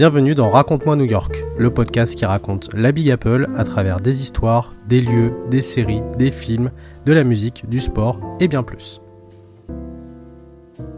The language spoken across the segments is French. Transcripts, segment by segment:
Bienvenue dans Raconte-moi New York, le podcast qui raconte la Big Apple à travers des histoires, des lieux, des séries, des films, de la musique, du sport et bien plus.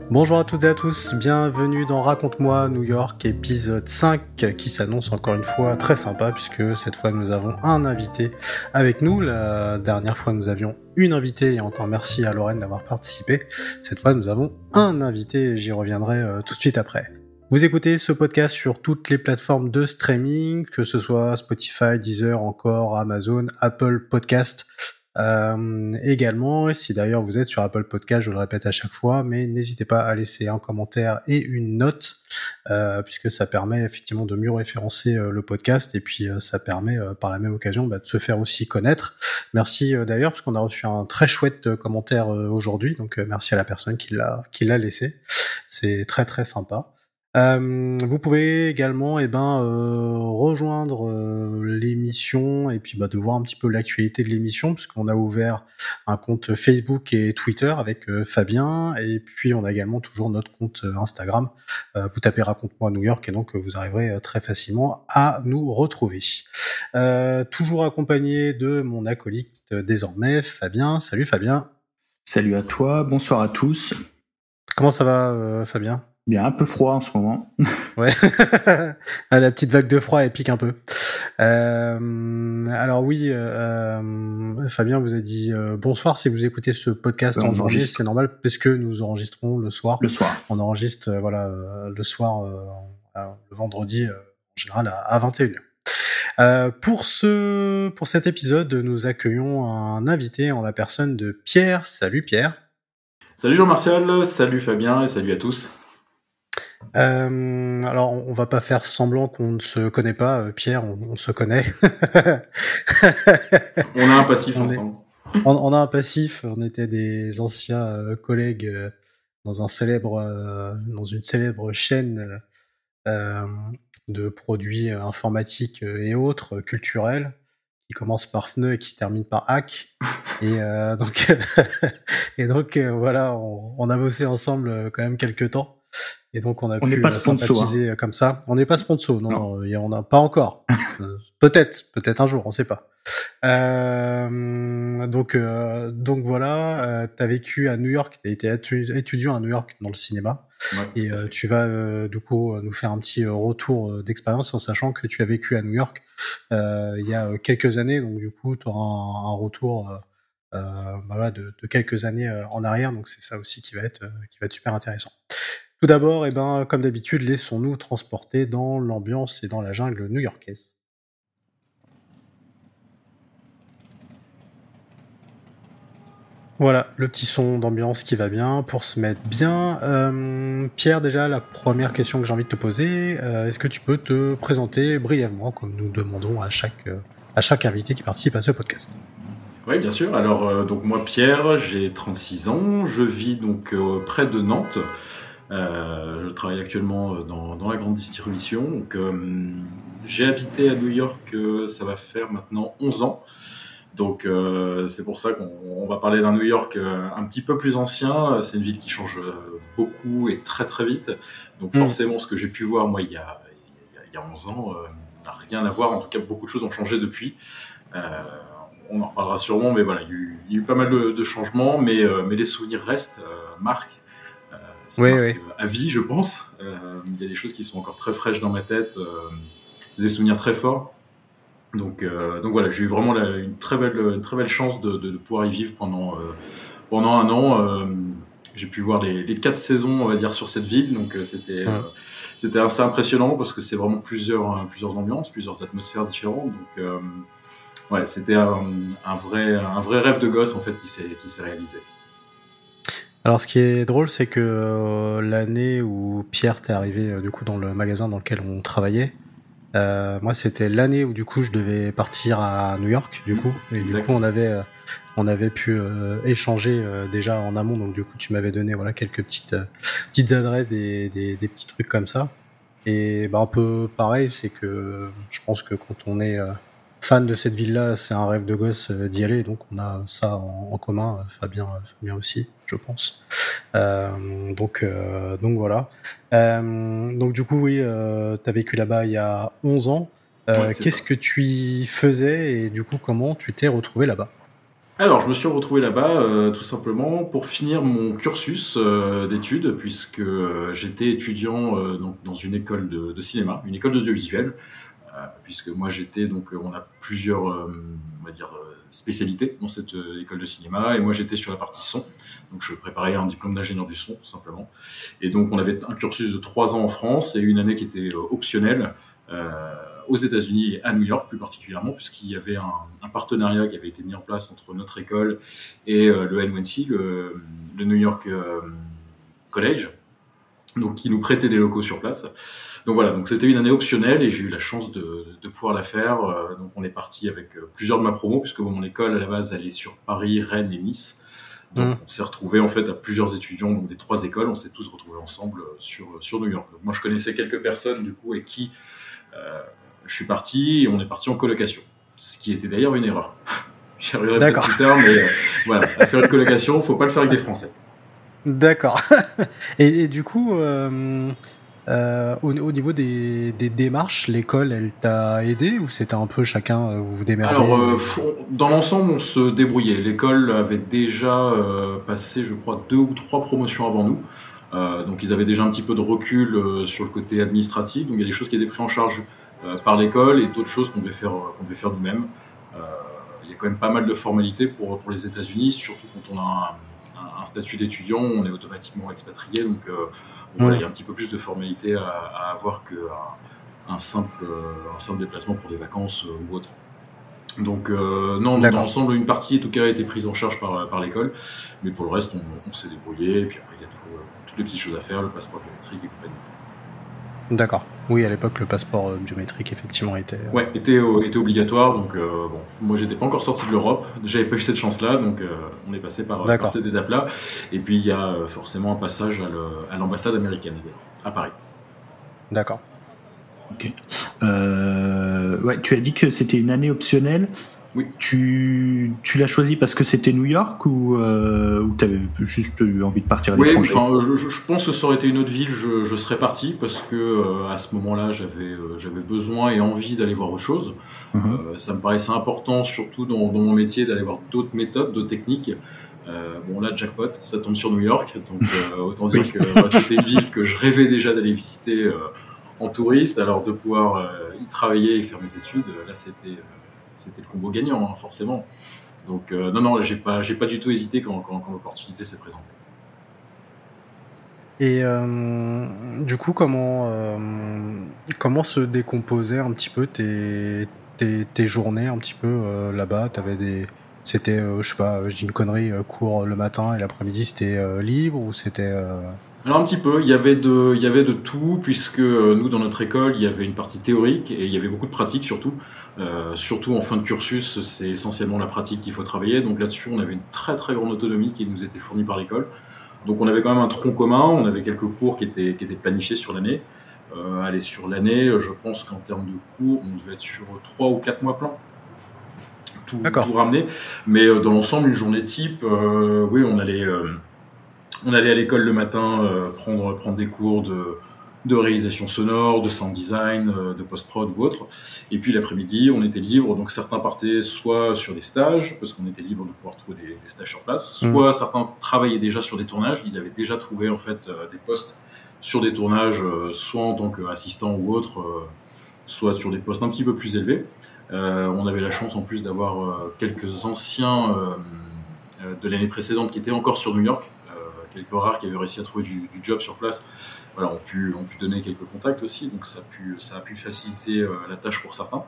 Bonjour à toutes et à tous, bienvenue dans Raconte-moi New York, épisode 5, qui s'annonce encore une fois très sympa, puisque cette fois nous avons un invité avec nous. La dernière fois nous avions une invitée, et encore merci à Lorraine d'avoir participé. Cette fois nous avons un invité, et j'y reviendrai euh, tout de suite après. Vous écoutez ce podcast sur toutes les plateformes de streaming, que ce soit Spotify, Deezer, encore Amazon, Apple Podcast, euh, également, si d'ailleurs vous êtes sur Apple Podcast, je le répète à chaque fois, mais n'hésitez pas à laisser un commentaire et une note, euh, puisque ça permet effectivement de mieux référencer euh, le podcast et puis euh, ça permet par la même occasion bah, de se faire aussi connaître. Merci d'ailleurs, parce qu'on a reçu un très chouette commentaire aujourd'hui, donc merci à la personne qui l'a laissé. C'est très très sympa. Euh, vous pouvez également eh ben, euh, rejoindre euh, l'émission et puis bah, de voir un petit peu l'actualité de l'émission, puisqu'on a ouvert un compte Facebook et Twitter avec Fabien, et puis on a également toujours notre compte Instagram. vous tapez Raconte-moi New York et donc vous arriverez très facilement à nous retrouver. toujours accompagné de mon acolyte désormais, Fabien. Salut Fabien. Salut à toi, bonsoir à tous. Comment ça va Fabien? Bien, un peu froid en ce moment. ouais, ah, la petite vague de froid, elle pique un peu. Euh, alors oui, euh, euh, Fabien vous a dit bonsoir si vous écoutez ce podcast en journée, c'est normal parce que nous enregistrons le soir. Le soir. On enregistre voilà le soir, le vendredi en général à, 21h. pour ce pour cet épisode, nous accueillons un invité en la personne de Pierre. Salut Pierre. Salut Jean-Martial, salut Fabien et salut à tous. Euh, alors, on va pas faire semblant qu'on ne se connaît pas, euh, Pierre, on, se connaît. on a un passif ensemble. on, a un passif, on était des anciens euh, collègues dans un célèbre, dans une célèbre chaîne de produits informatiques et autres culturels qui commence par FNE et qui termine par hack. Et donc, et donc voilà, on, on, a bossé ensemble quand même quelques temps. Et donc on a pu pas euh, sympathiser hein. comme ça. On n'est pas sponsor, non, non. on n'a pas encore. Euh, peut-être, peut-être un jour, on ne sait pas. Euh, donc, euh, donc voilà, euh, tu as vécu à New York, tu as été étudiant à New York dans le cinéma. et tu vas du coup nous faire un petit retour d'expérience en sachant que tu as vécu à New York il y a quelques années. Donc du coup, tu auras un, retour voilà, de, de, quelques années en arrière. Donc c'est ça aussi qui va être, qui va être super intéressant. Tout d'abord, eh ben, comme d'habitude, laissons-nous transporter dans l'ambiance et dans la jungle new-yorkaise. Voilà, le petit son d'ambiance qui va bien pour se mettre bien. Euh, Pierre, déjà, la première question que j'ai envie de te poser, euh, est-ce que tu peux te présenter brièvement, comme nous demandons à chaque, euh, à chaque invité qui participe à ce podcast? Oui, bien sûr. Alors, donc moi, Pierre, j'ai 36 ans, je vis donc près de Nantes. Euh, je travaille actuellement euh, dans, la grande distribution. Donc, euh, j'ai habité à New York, ça va faire maintenant 11 ans. Donc c'est pour ça qu'on va parler d'un New York un petit peu plus ancien. C'est une ville qui change beaucoup et très très vite. Donc mm. forcément, ce que j'ai pu voir moi il y a, il y a 11 ans n'a rien à voir. En tout cas, beaucoup de choses ont changé depuis. on en reparlera sûrement, mais voilà, il y a eu, pas mal de, changements, mais, mais les souvenirs restent, marquent oui, oui. à vie, je pense. Euh, il y a des choses qui sont encore très fraîches dans ma tête. Euh, c'est des souvenirs très forts. Donc, euh, donc voilà, j'ai eu vraiment une, très belle, une très belle chance de, de, pouvoir y vivre pendant, pendant un an. j'ai pu voir les, les, quatre saisons, on va dire, sur cette ville. Donc c'était c'était assez impressionnant parce que c'est vraiment plusieurs, plusieurs ambiances, plusieurs atmosphères différentes. Donc ouais, c'était un, un, vrai, un vrai rêve de gosse en fait qui s'est réalisé. Alors, ce qui est drôle, c'est que euh, l'année où Pierre t'est arrivé euh, du coup dans le magasin dans lequel on travaillait, euh, moi c'était l'année où du coup je devais partir à New York du coup. Et du coup on avait on avait pu échanger déjà en amont. Donc du coup tu m'avais donné voilà quelques petites petites adresses des, des, des, petits trucs comme ça. Et bah un peu pareil c'est que je pense que quand on est fan de cette ville là c'est un rêve de gosse d'y aller. Donc on a ça en, en commun Fabien Fabien aussi je pense. donc, donc voilà. donc du coup, oui, tu as vécu là-bas il y a 11 ans. Qu'est-ce que tu y faisais et du coup, comment tu t'es retrouvé là-bas? Alors, je me suis retrouvé là-bas euh, tout simplement pour finir mon cursus euh, d'études, puisque euh, j'étais étudiant donc, dans une école de, cinéma, une école d'audiovisuel, puisque moi j'étais donc on a plusieurs on va dire spécialités dans cette école de cinéma, et moi j'étais sur la partie son, donc je préparais un diplôme d'ingénieur du son tout simplement, et donc on avait un cursus de trois ans en France et une année qui était optionnelle aux États-Unis et à New York plus particulièrement, puisqu'il y avait un, partenariat qui avait été mis en place entre notre école et euh, le NYC, le, New York euh, College, donc qui nous prêtait des locaux sur place. Donc voilà, donc c'était une année optionnelle et j'ai eu la chance de, pouvoir la faire. Euh, donc on est parti avec plusieurs de ma promo, puisque mon école à la base elle est sur Paris, Rennes et Nice. Donc mmh. on s'est retrouvé en fait à plusieurs étudiants donc des trois écoles, on s'est tous retrouvés ensemble sur sur New York. Donc moi je connaissais quelques personnes du coup et qui je suis parti et on est parti en colocation. Ce qui était d'ailleurs une erreur. J'y reviendrai plus tard, mais euh, voilà, à faire une colocation, faut pas le faire avec des Français. D'accord. et, du coup, euh, euh, au, niveau des, démarches, l'école, elle t'a aidé ou c'était un peu chacun vous vous démerdez Alors, dans l'ensemble, on se débrouillait. L'école avait déjà passé, je crois, deux ou trois promotions avant nous. donc, ils avaient déjà un petit peu de recul sur le côté administratif. Donc, il y a des choses qui étaient prises en charge euh, par l'école et d'autres choses qu'on devait faire, qu'on devait faire nous-mêmes. Euh, il y a quand même pas mal de formalités pour, pour les États-Unis, surtout quand on a un, statut d'étudiant, on est automatiquement expatrié, donc euh, il y a un petit peu plus de formalités à, avoir qu'un un simple, un simple déplacement pour des vacances ou autre. Donc non, dans l'ensemble, une partie en tout cas a été prise en charge par, par l'école, mais pour le reste, on, s'est débrouillé, et puis après il y a toutes les petites choses à faire, le passeport biométrique et compagnie. D'accord. Oui, à l'époque, le passeport euh, biométrique, effectivement, était. Euh, ouais, était, était obligatoire. Donc, euh, bon, moi, j'étais pas encore sorti de l'Europe. J'avais pas eu cette chance-là. Donc, on est passé par, par cette étape-là. Et puis, il y a forcément un passage à l'ambassade américaine, à Paris. D'accord. Ok. ouais, tu as dit que c'était une année optionnelle. Oui. Tu, tu l'as choisi parce que c'était New York ou, euh, ou tu avais juste eu envie de partir à oui, l'étranger je, je, pense que ça aurait été une autre ville, je, je serais parti parce que euh, à ce moment-là, j'avais euh, j'avais besoin et envie d'aller voir autre chose. Mhm. Euh, ça me paraissait important, surtout dans, dans mon métier, d'aller voir d'autres méthodes, d'autres techniques. bon là, jackpot, ça tombe sur New York, donc autant dire que c'était une ville que je rêvais déjà d'aller visiter en touriste, alors de pouvoir y travailler et faire mes études, là c'était c'était le combo gagnant, hein, forcément. Donc euh, non, non, j'ai pas, j'ai pas du tout hésité quand, quand, l'opportunité s'est présentée. Et euh, du coup, comment, euh, comment se décomposaient un petit peu tes, tes, journées un petit peu là-bas? T'avais des, c'était, je sais pas, je dis une connerie, cours le matin et l'après-midi c'était libre ou c'était alors un petit peu, il y avait de, il y avait de tout puisque euh, nous dans notre école il y avait une partie théorique et il y avait beaucoup de pratique surtout. Euh, surtout en fin de cursus, c'est essentiellement la pratique qu'il faut travailler. Donc là-dessus, on avait une très très grande autonomie qui nous était fournie par l'école. Donc on avait quand même un tronc commun, on avait quelques cours qui étaient, qui étaient planifiés sur l'année. Euh, allez, sur l'année, je pense qu'en termes de cours, on devait être sur trois ou quatre mois pleins. Tout, tout ramener. Mais euh, dans l'ensemble, une journée type, euh, oui, on allait on allait à l'école le matin euh, prendre, prendre des cours de, de réalisation sonore, de sound design, euh, de post-prod ou autre. Et puis l'après-midi, on était libre. Donc certains partaient soit sur des stages, parce qu'on était libre de pouvoir trouver des, stages sur place, mmh. soit certains travaillaient déjà sur des tournages. Ils avaient déjà trouvé en fait euh, des postes sur des tournages, soit en tant qu'assistant ou autre, soit sur des postes un petit peu plus élevés. on avait la chance en plus d'avoir quelques anciens de l'année précédente qui étaient encore sur New York, quelques rares qui avaient réussi à trouver du, job sur place, voilà, ont pu, ont pu donner quelques contacts aussi, donc ça a pu, ça a pu faciliter euh, la tâche pour certains.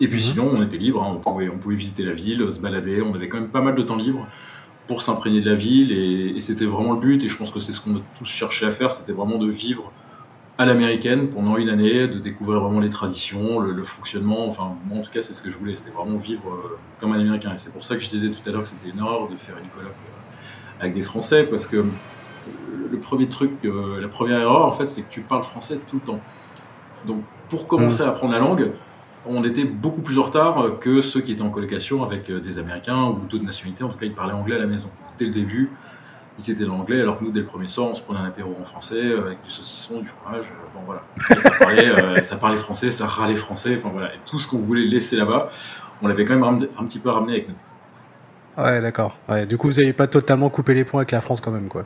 Et puis mhm. sinon, on était libre, hein, on, pouvait, on pouvait visiter la ville, se balader, on avait quand même pas mal de temps libre pour s'imprégner de la ville, et, c'était vraiment le but, et je pense que c'est ce qu'on a tous cherché à faire, c'était vraiment de vivre à l'américaine pendant une année, de découvrir vraiment les traditions, le, fonctionnement. Enfin, moi en tout cas, c'est ce que je voulais, c'était vraiment vivre euh, comme un américain. Et c'est pour ça que je disais tout à l'heure que c'était une erreur de faire une colloque avec des Français, parce que le premier truc, euh, la première erreur, en fait, c'est que tu parles français tout le temps. Donc, pour commencer mm. à apprendre la langue, on était beaucoup plus en retard que ceux qui étaient en colocation avec euh, des Américains ou d'autres nationalités. En tout cas, ils parlaient anglais à la maison. Dès le début, ils étaient dans l'anglais, alors que nous, dès le premier soir, on se prenait un apéro en français, avec du saucisson, du fromage, bon voilà. ça, parlait, ça parlait français, ça râlait français, enfin voilà. Et tout ce qu'on voulait laisser là-bas, on l'avait quand même un petit peu ramené avec nous. Ouais, d'accord. Du coup, vous n'avez pas totalement coupé les points avec la France quand même, quoi.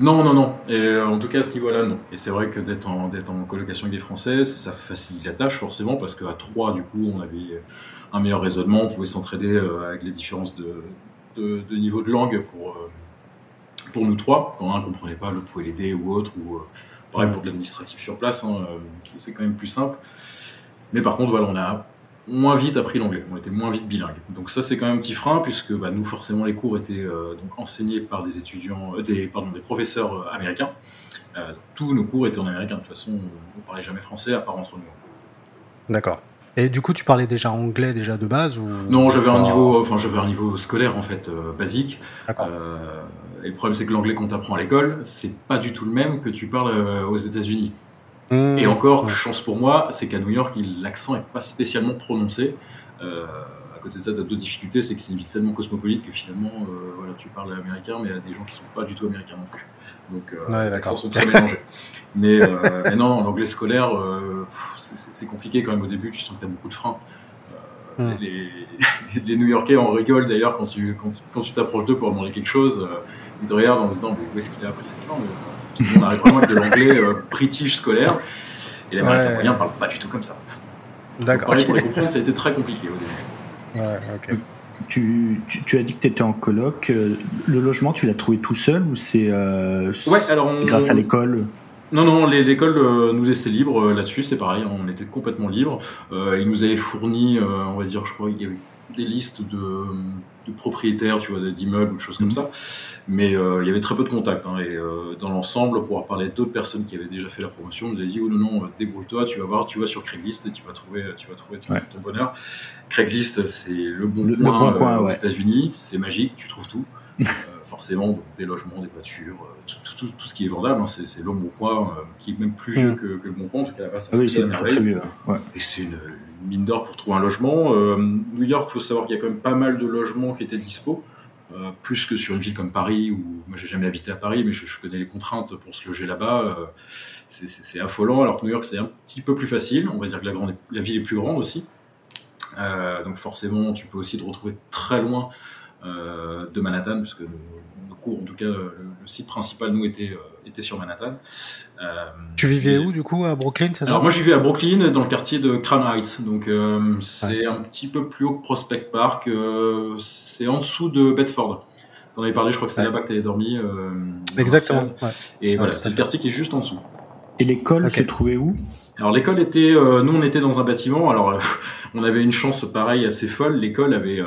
Non, non, non. Euh, en tout cas, à ce niveau-là, non. Et c'est vrai que d'être en, en colocation avec des Français, ça facilite la tâche, forcément, parce qu'à trois, du coup, on avait un meilleur raisonnement, on pouvait s'entraider euh, avec les différences de, de, niveau de langue pour, euh, pour nous trois. Quand un comprenait pas, l'autre pouvait l'aider ou autre, ou pareil pour de l'administratif sur place, hein, c'est quand même plus simple. Mais par contre, voilà, on a moins vite appris l'anglais, on était moins vite bilingue. Donc ça c'est quand même un petit frein puisque bah, nous forcément les cours étaient euh, donc enseignés par des étudiants, euh, des pardon des professeurs euh, américains. tous nos cours étaient en américain. De toute façon, on, ne parlait jamais français à part entre nous. D'accord. Et du coup, tu parlais déjà anglais déjà de base ou? Non, j'avais un niveau, enfin j'avais un niveau scolaire en fait basique. et le problème c'est que l'anglais qu'on t'apprend à l'école, c'est pas du tout le même que tu parles aux États-Unis. Mmh. Et encore, chance pour moi, c'est qu'à New York, l'accent n'est pas spécialement prononcé. Euh, à côté de ça, tu as deux difficultés, c'est que c'est une ville tellement cosmopolite que finalement, euh, voilà, tu parles américain, mais il y a des gens qui sont pas du tout américains non plus. Donc, euh, les accents sont très mélangés. Mais, euh, mais non, l'anglais scolaire, euh, c'est compliqué quand même au début, tu sens que tu as beaucoup de freins. Mmh. Les, les, New-Yorkais en rigolent d'ailleurs quand tu quand, tu t'approches d'eux pour demander quelque chose. ils te regardent en disant mais où est-ce qu'il a appris cette langue? On arrive vraiment avec de l'anglais euh, british scolaire. Et l'américain ouais. moyen ne parle pas du tout comme ça. D'accord. Pour les comprendre, ça a été très compliqué au début. Ouais, ok. Tu, tu, tu, as dit que tu étais en coloc. Euh, le logement, tu l'as trouvé tout seul ou c'est euh, grâce à l'école? Non, non, l'école euh, nous laissait libre là-dessus, c'est pareil, on était complètement libre. Euh, ils nous avaient fourni, on va dire, je crois, il y avait des listes de, de propriétaires, tu vois, d'immeubles ou de choses comme mhm. ça. Mais euh, il y avait très peu de contacts. Hein, et euh, dans l'ensemble, pour parler d'autres personnes qui avaient déjà fait la promotion, on nous a dit, oh non, non, débrouille-toi, tu vas voir, tu vas sur Craigslist et tu vas trouver, tu vas trouver ton, bonheur. Craigslist, c'est le bon le, coin, euh, aux États-Unis, c'est magique, tu trouves tout. forcément, des logements, des voitures, tout, tout, ce qui est vendable, hein, c'est le bon coin, qui est même plus vieux mm. que, que, le bon coin, en tout cas là-bas, ça ah oui, c'est très, mieux. Ouais. Et c'est une, mine d'or pour trouver un logement. Euh, New York, il faut savoir qu'il y a quand même pas mal de logements qui étaient dispo. Euh, plus que sur une ville comme Paris, où moi j'ai jamais habité à Paris, mais je, connais les contraintes pour se loger là-bas. Euh, c'est affolant, alors que New York c'est un petit peu plus facile. On va dire que la, ville est plus grande aussi. donc forcément, tu peux aussi te retrouver très loin de Manhattan, puisque nos, cours, en tout cas, le, site principal, nous, était, était sur Manhattan. Euh, tu vivais où du coup à Brooklyn ça Alors moi je vivais à Brooklyn dans le quartier de Crown Heights, donc euh, c'est un petit peu plus haut que Prospect Park, euh, c'est en dessous de Bedford. T'en avais parlé, je crois que c'est là-bas que tu avais dormi. Exactement. Et voilà, c'est le quartier qui est juste en dessous. Et l'école se trouvait où? Alors l'école était, nous on était dans un bâtiment. Alors on avait une chance pareille assez folle. L'école avait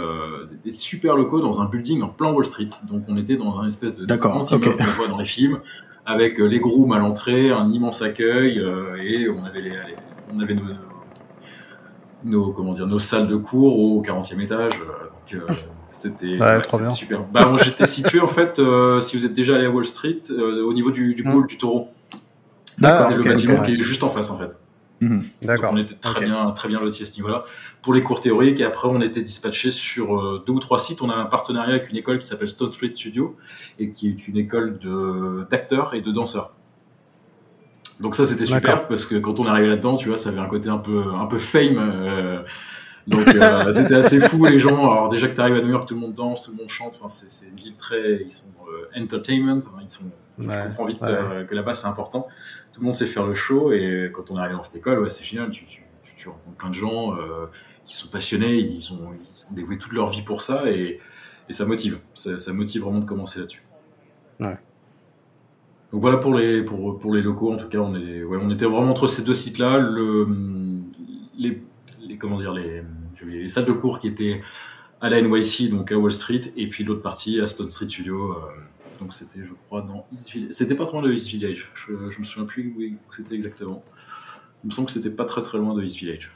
des super locaux dans un building en plein Wall Street. Donc on était dans un espèce de grand immeuble qu'on voit dans les films avec euh, les grooms à l'entrée, un immense accueil, euh, et on avait, les, on avait nos, nos, comment dire, nos salles de cours au 40e étage. Euh, donc, c'était super. Bah, J'étais situé en fait, si vous êtes déjà allé à Wall Street, au niveau du, du pôle du taureau. C'est le bâtiment qui est juste en face en fait. Mhm. D'accord. On était très bien, très bien lotis à ce niveau-là. Pour les cours théoriques, et après on était dispatché sur euh, deux ou trois sites. On a un partenariat avec une école qui s'appelle Stone Street Studio et qui est une école d'acteurs et de danseurs. Donc ça c'était super parce que quand on est arrivé là-dedans, tu vois, ça avait un côté un peu un peu fame. Euh, donc euh, c'était assez fou les gens. Alors déjà que tu arrives à New York, tout le monde danse, tout le monde chante. Enfin c'est une ville très, ils sont entertainment. ils sont. Ouais, je comprends vite que là-bas c'est important tout le monde sait faire le show et quand on est arrivé dans cette école, ouais, c'est génial. Tu, tu, tu, rencontres plein de gens euh, qui sont passionnés, ils ont, ils ont dévoué toute leur vie pour ça et, et ça motive. Ça, ça, motive vraiment de commencer là-dessus. Ouais. Donc voilà pour les, pour, pour les locaux. En tout cas, on, est, ouais, on était vraiment entre ces deux sites-là. Le, les, les, comment dire, les, les salles de cours qui étaient à la NYC, donc à Wall Street, et puis l'autre partie à Stone Street Studio. Euh, donc c'était, je crois, dans East Village. C'était pas trop loin de East Village. Je, je me souviens plus où c'était exactement. Il me semble que c'était pas très très loin de East Village.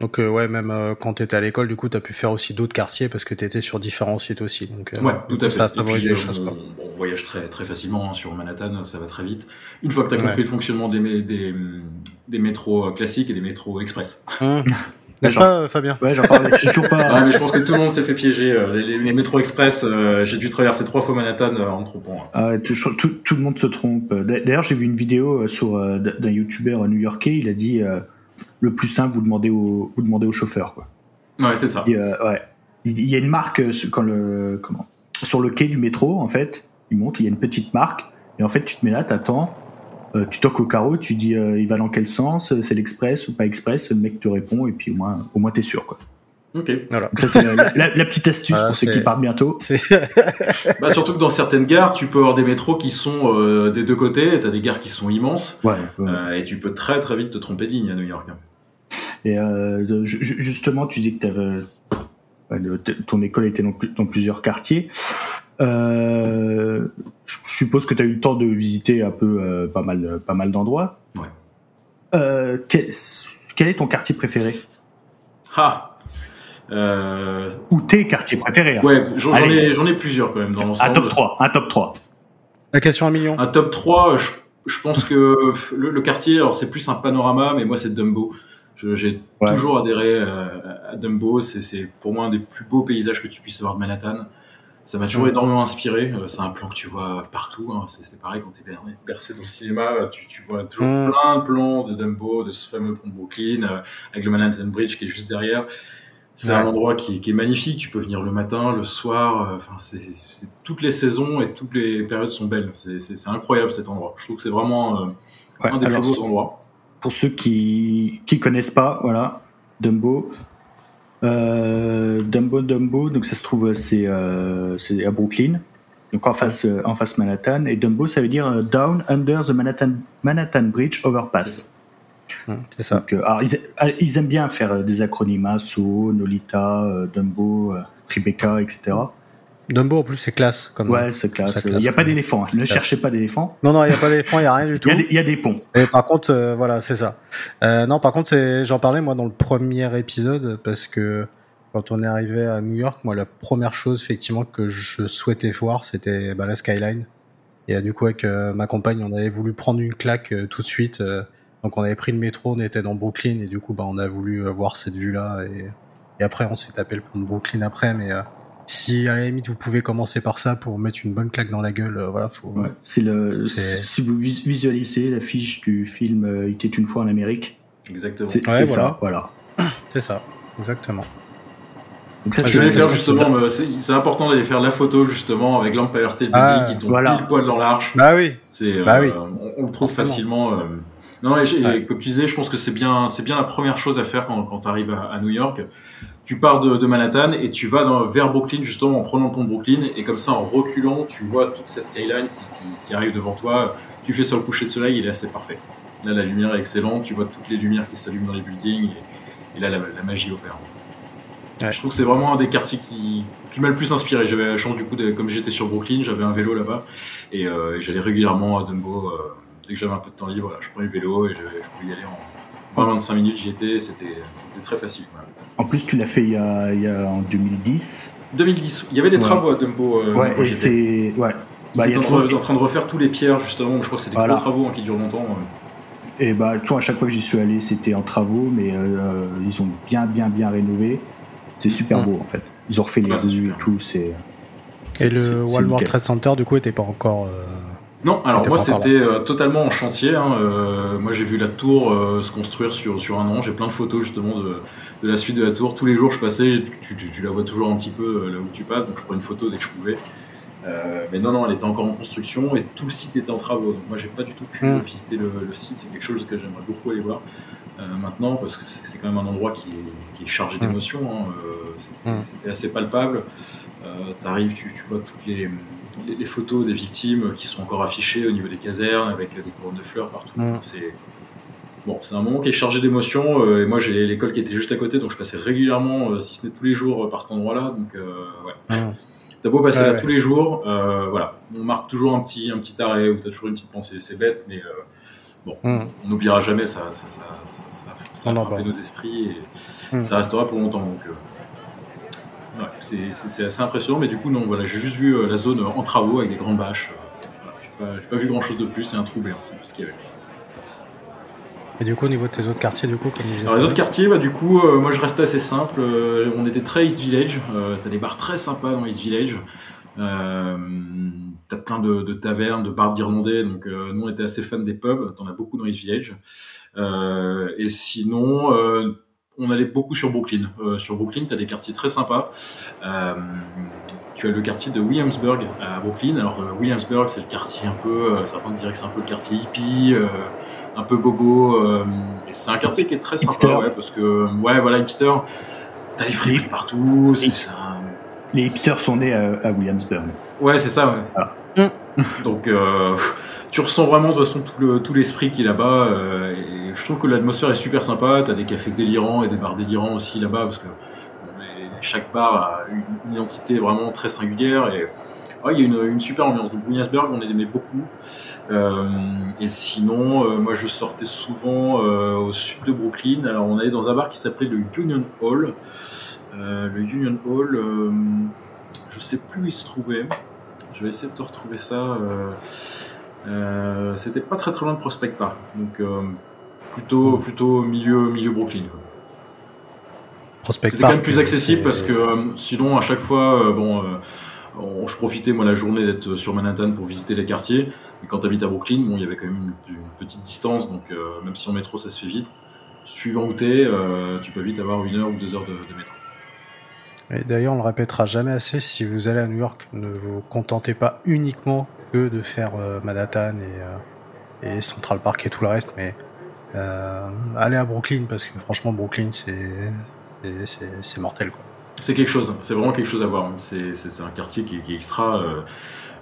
Donc euh, ouais, même euh, quand tu étais à l'école, du coup, tu as pu faire aussi d'autres quartiers parce que tu étais sur différents sites aussi. Donc, euh, ouais, tout à fait. Ça a les choses. On, voyage très, très facilement hein, sur Manhattan, ça va très vite. Une fois que tu as compris le fonctionnement des, des, des, métros classiques et des métros express. Hum. N'est-ce pas, Fabien Ouais, j'en parlais. Je toujours pas. mais je pense que tout le monde s'est fait piéger. Les, les, métros express, j'ai dû traverser trois fois Manhattan en trompant. Hein. Ah, tout, tout, le monde se trompe. D'ailleurs, j'ai vu une vidéo sur d'un YouTuber new-yorkais. Il a dit le plus simple, vous demandez au, vous demandez au chauffeur, quoi. Ouais, c'est ça. ouais. Il y a une marque quand le comment sur le quai du métro, en fait. Il monte, il y a une petite marque. Et en fait, tu te mets là, t'attends euh, tu toques au carreau, tu dis euh, il va dans quel sens, c'est l'express ou pas express, le mec te répond et puis au moins, au moins t'es sûr quoi. Ok. Voilà. ça c'est la, petite astuce pour ceux qui partent bientôt. bah, surtout que dans certaines gares, tu peux avoir des métros qui sont euh, des deux côtés. T'as des gares qui sont immenses. Ouais. et tu peux très très vite te tromper de ligne à New York. Hein. Et justement, tu dis que avais, ton école était dans plusieurs quartiers. Euh, je suppose que tu as eu le temps de visiter un peu euh, pas mal, pas mal d'endroits. Ouais. Euh, quel, est ton quartier préféré? Ah Ou tes quartiers préférés hein. Ouais, j'en ai, ai, plusieurs quand même dans l'ensemble. Un top 3, un top 3. La question un million. Un top 3, je, pense que le, quartier, alors c'est plus un panorama, mais moi c'est Dumbo. J'ai toujours adhéré à Dumbo. C'est pour moi un des plus beaux paysages que tu puisses avoir de Manhattan. Ça m'a toujours énormément inspiré. Euh, c'est un plan que tu vois partout. Hein. C'est pareil quand tu es bercé dans le cinéma, tu, tu vois toujours mm. plein de plans de Dumbo, de ce fameux pont Brooklyn, euh, avec le Manhattan Bridge qui est juste derrière. C'est un endroit qui, est magnifique. Tu peux venir le matin, le soir. Euh, enfin, c'est toutes les saisons et toutes les périodes sont belles. C'est incroyable cet endroit. Je trouve que c'est vraiment un des plus beaux endroits. Pour ceux qui qui connaissent pas, voilà, Dumbo, euh, Dumbo Dumbo, donc ça se trouve c'est euh, à Brooklyn, donc en face euh, en face Manhattan. Et Dumbo, ça veut dire euh, Down Under the Manhattan Manhattan Bridge Overpass. c'est ça. Donc, alors, ils, aiment bien faire des acronymes ASO, Nolita, Dumbo, Tribeca, etc. Dumbo en plus c'est classe. Comme ouais, c'est classe. Il n'y a pas d'éléphant. Hein. Ne cherchez pas d'éléphant. Non, non, il n'y a pas d'éléphant, il n'y a rien du tout. Il y, a des ponts. Et par contre, euh, voilà, c'est ça. Euh, non, par contre, j'en parlais moi dans le premier épisode parce que quand on est arrivé à New York, moi la première chose effectivement que je souhaitais voir, c'était bah, la skyline. Et euh, du coup avec ma compagne, on avait voulu prendre une claque tout de suite. donc on avait pris le métro, on était dans Brooklyn et du coup bah on a voulu voir cette vue là et, et après on s'est tapé le pont de Brooklyn après, mais si à la limite vous pouvez commencer par ça pour mettre une bonne claque dans la gueule, euh, voilà, faut. c'est le. Si vous visualisez l'affiche du film euh, Il était une fois en Amérique. Exactement. C'est voilà. ça, voilà. C'est ça, exactement. Donc ça, ah, je vais faire justement, c'est important d'aller faire la photo justement avec l'Empire State Building ah, qui tombe pile poil dans l'arche. Bah oui. C'est, bah oui. Euh, on, le trouve facilement. Non, et, comme tu disais, je pense que c'est bien, c'est bien la première chose à faire quand, quand tu arrives à, New York. Tu pars de, Manhattan et tu vas dans, vers Brooklyn justement en prenant pont Brooklyn et comme ça en reculant, tu vois toute cette skyline qui, arrive devant toi. Tu fais sur le coucher de soleil, il est assez parfait. Là, la lumière est excellente, tu vois toutes les lumières qui s'allument dans les buildings et, là, la, magie opère. Je trouve que c'est vraiment un des quartiers qui, m'a le plus inspiré. J'avais la chance du coup, comme j'étais sur Brooklyn, j'avais un vélo là-bas et, euh, j'allais régulièrement à Dumbo. Euh, dès que j'avais un peu de temps libre, je prenais le vélo et je, pouvais y aller en 20-25 minutes. J'y étais, c'était très facile. En plus, tu l'as fait il y, a, il y, a, en 2010. 2010. Il y avait des travaux à Dumbo. Euh, ouais, et c'est ouais. Bah, ils étaient en, train de refaire tous les pierres justement. Je crois que c'était des gros travaux hein, qui durent longtemps. Et bah, toi, à chaque fois que j'y suis allé, c'était en travaux, mais euh, ils ont bien, bien, bien rénové. C'est super beau en fait. Ils ont refait les rues et tout. C'est. Et le Walmart Trade Center, du coup, était pas encore. Euh, non, alors moi c'était euh, totalement en chantier. Hein, euh, moi j'ai vu la tour euh, se construire sur, sur un an. J'ai plein de photos justement de, de, la suite de la tour. Tous les jours je passais, tu, tu, la vois toujours un petit peu là où tu passes, donc je prends une photo dès que je pouvais. mais non, non, elle était encore en construction et tout le site était en travaux. Donc moi j'ai pas du tout pu mm. visiter le, site. C'est quelque chose que j'aimerais beaucoup aller voir maintenant parce que c'est quand même un endroit qui est, qui est chargé mm. d'émotions. Hein, mm. C'était assez palpable. tu arrives, tu, tu vois toutes les les, photos des victimes qui sont encore affichées au niveau des casernes avec des couronnes de fleurs partout. C'est bon, c'est un moment qui est chargé d'émotions. Euh, et moi, j'ai l'école qui était juste à côté, donc je passais régulièrement, euh, si ce n'est tous les jours, euh, par cet endroit-là. Donc, ouais. T'as beau passer là tous les jours, voilà, on marque toujours un petit, un petit arrêt ou t'as toujours une petite pensée. C'est bête, mais bon, on n'oubliera jamais. Ça, ça, ça, ça, a nos esprits et ça restera pour longtemps. Donc, c'est assez impressionnant, mais du coup, non, voilà, j'ai juste vu euh, la zone en travaux avec des grandes bâches. Euh, j'ai pas, vu grand chose de plus, c'est un trou béant, c'est tout ce qu'il y avait. Et du coup, au niveau de tes autres quartiers, du coup, comme ils Alors, les autres quartiers, bah, du coup, euh, moi je restais assez simple. Euh, on était très East Village. Euh, T'as des bars très sympas dans East Village. Euh, T'as plein de, de tavernes, de bars d'Irlandais. Donc, euh, nous on était assez fans des pubs. T'en as beaucoup dans East Village. Euh, et sinon, on allait beaucoup sur Brooklyn. Sur Brooklyn, t'as des quartiers très sympas. Tu as le quartier de Williamsburg à Brooklyn. Alors, Williamsburg, c'est le quartier un peu. certains diraient que c'est un peu le quartier hippie. un peu bobo. et c'est un quartier qui est très sympa, ouais, parce que, ouais, voilà, hipster. T'as les friperies partout. c'est un- Les hipsters sont nés à, à Williamsburg. Ouais, c'est ça, ouais. Ah. Donc, euh, tu ressens vraiment de toute façon tout le- tout l'esprit qui est là-bas. euh, et je trouve que l'atmosphère est super sympa. T'as des cafés délirants et des bars délirants aussi là-bas, parce que bon, les- chaque bar a une, une identité vraiment très singulière. Et ouais, il y a une, une super ambiance. Donc, Williamsburg, on aimait beaucoup. Euh, et sinon, euh, moi, je sortais souvent au sud de Brooklyn. Alors, on allait dans un bar qui s'appelait le Union Hall. Euh, le Union Hall, euh, je sais plus où il se trouvait. Je vais essayer de te retrouver ça. euh, C'était pas très très loin de Prospect Park, donc plutôt Mm. plutôt milieu milieu Brooklyn. quoi. Prospect C'était quand même plus accessible parce que euh, sinon à chaque fois, euh, bon, euh, on- je profitais moi la journée d'être sur Manhattan pour visiter les quartiers. Et quand tu habites à Brooklyn, bon, il y avait quand même une, une petite distance, donc même si en métro ça se fait vite, suivant où t'es, euh, tu peux vite avoir une heure ou deux heures de, de métro. Et d'ailleurs, on le répétera jamais assez, si vous allez à New York, ne vous contentez pas uniquement que de faire euh, Manhattan et, euh, et Central Park et tout le reste, mais euh, allez à Brooklyn, parce que franchement, Brooklyn, c'est mortel. C'est quelque chose, c'est vraiment quelque chose à voir. C'est un quartier qui, est- extra.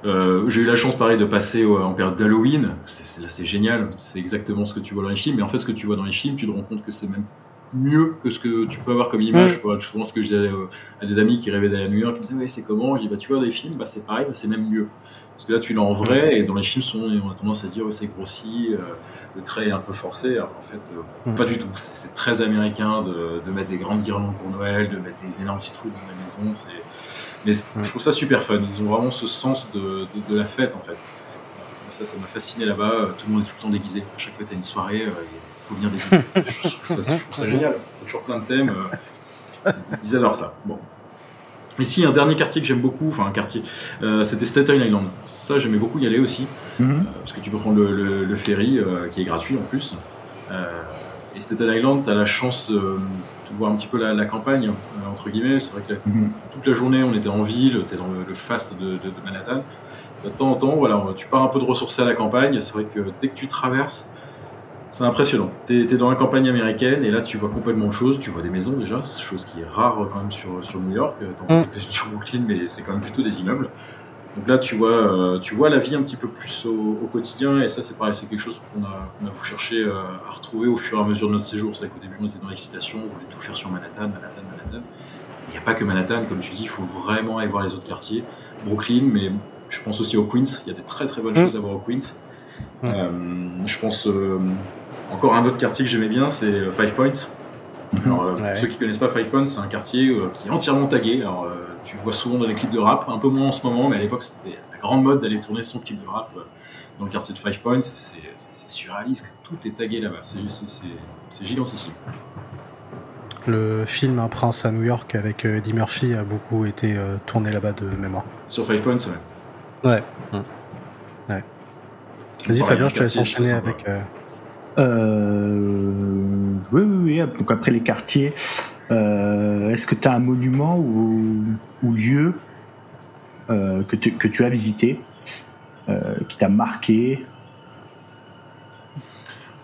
J'ai eu la chance, pareil, de passer en période d'Halloween. C'est génial. C'est exactement ce que tu vois dans les films. Mais en fait, ce que tu vois dans les films, tu te rends compte que c'est même mieux que ce que tu peux avoir comme image. Quoi. Souvent, ce que je disais euh, à des amis qui rêvaient d'aller à New York, ils me disaient Ouais, c'est comment? Je dis Bah, tu vois, les films, bah, c'est pareil, mais c'est même mieux. Parce que là, tu l'as en vrai, et dans les films, on a tendance à dire ouais, c'est grossi, euh, le trait est un peu forcé. Alors qu'en fait, euh, Mm. pas du tout. C'est très américain de, de mettre des grandes guirlandes pour Noël, de mettre des énormes citrouilles dans la maison. C'est mais Mm. je trouve ça super fun. Ils ont vraiment ce sens de, de, de la fête en fait. Ça, ça m'a fasciné là-bas. Euh, Tout le monde est tout le temps déguisé. À chaque fois que tu as une soirée, faut venir déguisé. je, trouve ça, je trouve ça génial. Il y a toujours plein de thèmes. euh, ils adorent ça. Bon. Ici, un dernier quartier que j'aime beaucoup, enfin un quartier, euh, c'était Staten Island. Ça, j'aimais beaucoup y aller aussi. Mhm. Euh, parce que tu peux prendre le, le- le ferry euh, qui est gratuit en plus. Et Staten Island, tu as la chance de voir un petit peu la, la campagne, entre guillemets. C'est vrai que la- Mhm. toute la journée, on était en ville, tu es dans le, le fast de, de- de Manhattan. De temps en temps, voilà, tu pars un peu de ressourcer à la campagne. C'est vrai que dès que tu traverses, c'est impressionnant. Tu es, dans la campagne américaine et là, tu vois complètement autre chose. Tu vois des maisons déjà, chose qui est rare quand même sur, sur New York. T'en Mm. sur Brooklyn, mais c'est quand même plutôt des immeubles. Donc là, tu vois, euh, tu vois la vie un petit peu plus au, au quotidien, et ça, c'est pareil, c'est quelque chose qu'on a, qu'on a cherché euh, à retrouver au fur et à mesure de notre séjour. C'est vrai qu'au début, on était dans l'excitation, on voulait tout faire sur Manhattan, Manhattan, Manhattan. Il n'y a pas que Manhattan, comme tu dis, il faut vraiment aller voir les autres quartiers. Brooklyn, mais je pense aussi au Queens. Il y a des très très bonnes Mm. choses à voir au Queens. Euh, je pense euh, encore un autre quartier que j'aimais bien, c'est euh, Five Points. Alors, euh, Ouais. pour ceux qui connaissent pas Five Points, c'est un quartier qui est entièrement tagué. Alors, tu le vois souvent dans les clips de rap, un peu moins en ce moment, mais à l'époque, c'était la grande mode d'aller tourner son clip de rap dans le quartier de Five Points. C'est surréaliste, tout est tagué là-bas. C'est- gigantissime. Le film Un prince à New York avec Eddie Murphy a beaucoup été tourné là-bas de mémoire. Sur Five Points, ouais. Ouais. Mm. Vas-y Fabien, je te laisse enchaîner avec... euh, Euh, oui, oui, oui. Donc après les quartiers, euh, est-ce que tu as un monument ou, ou lieu euh, que, tu, que tu as visité, euh, qui t'a marqué?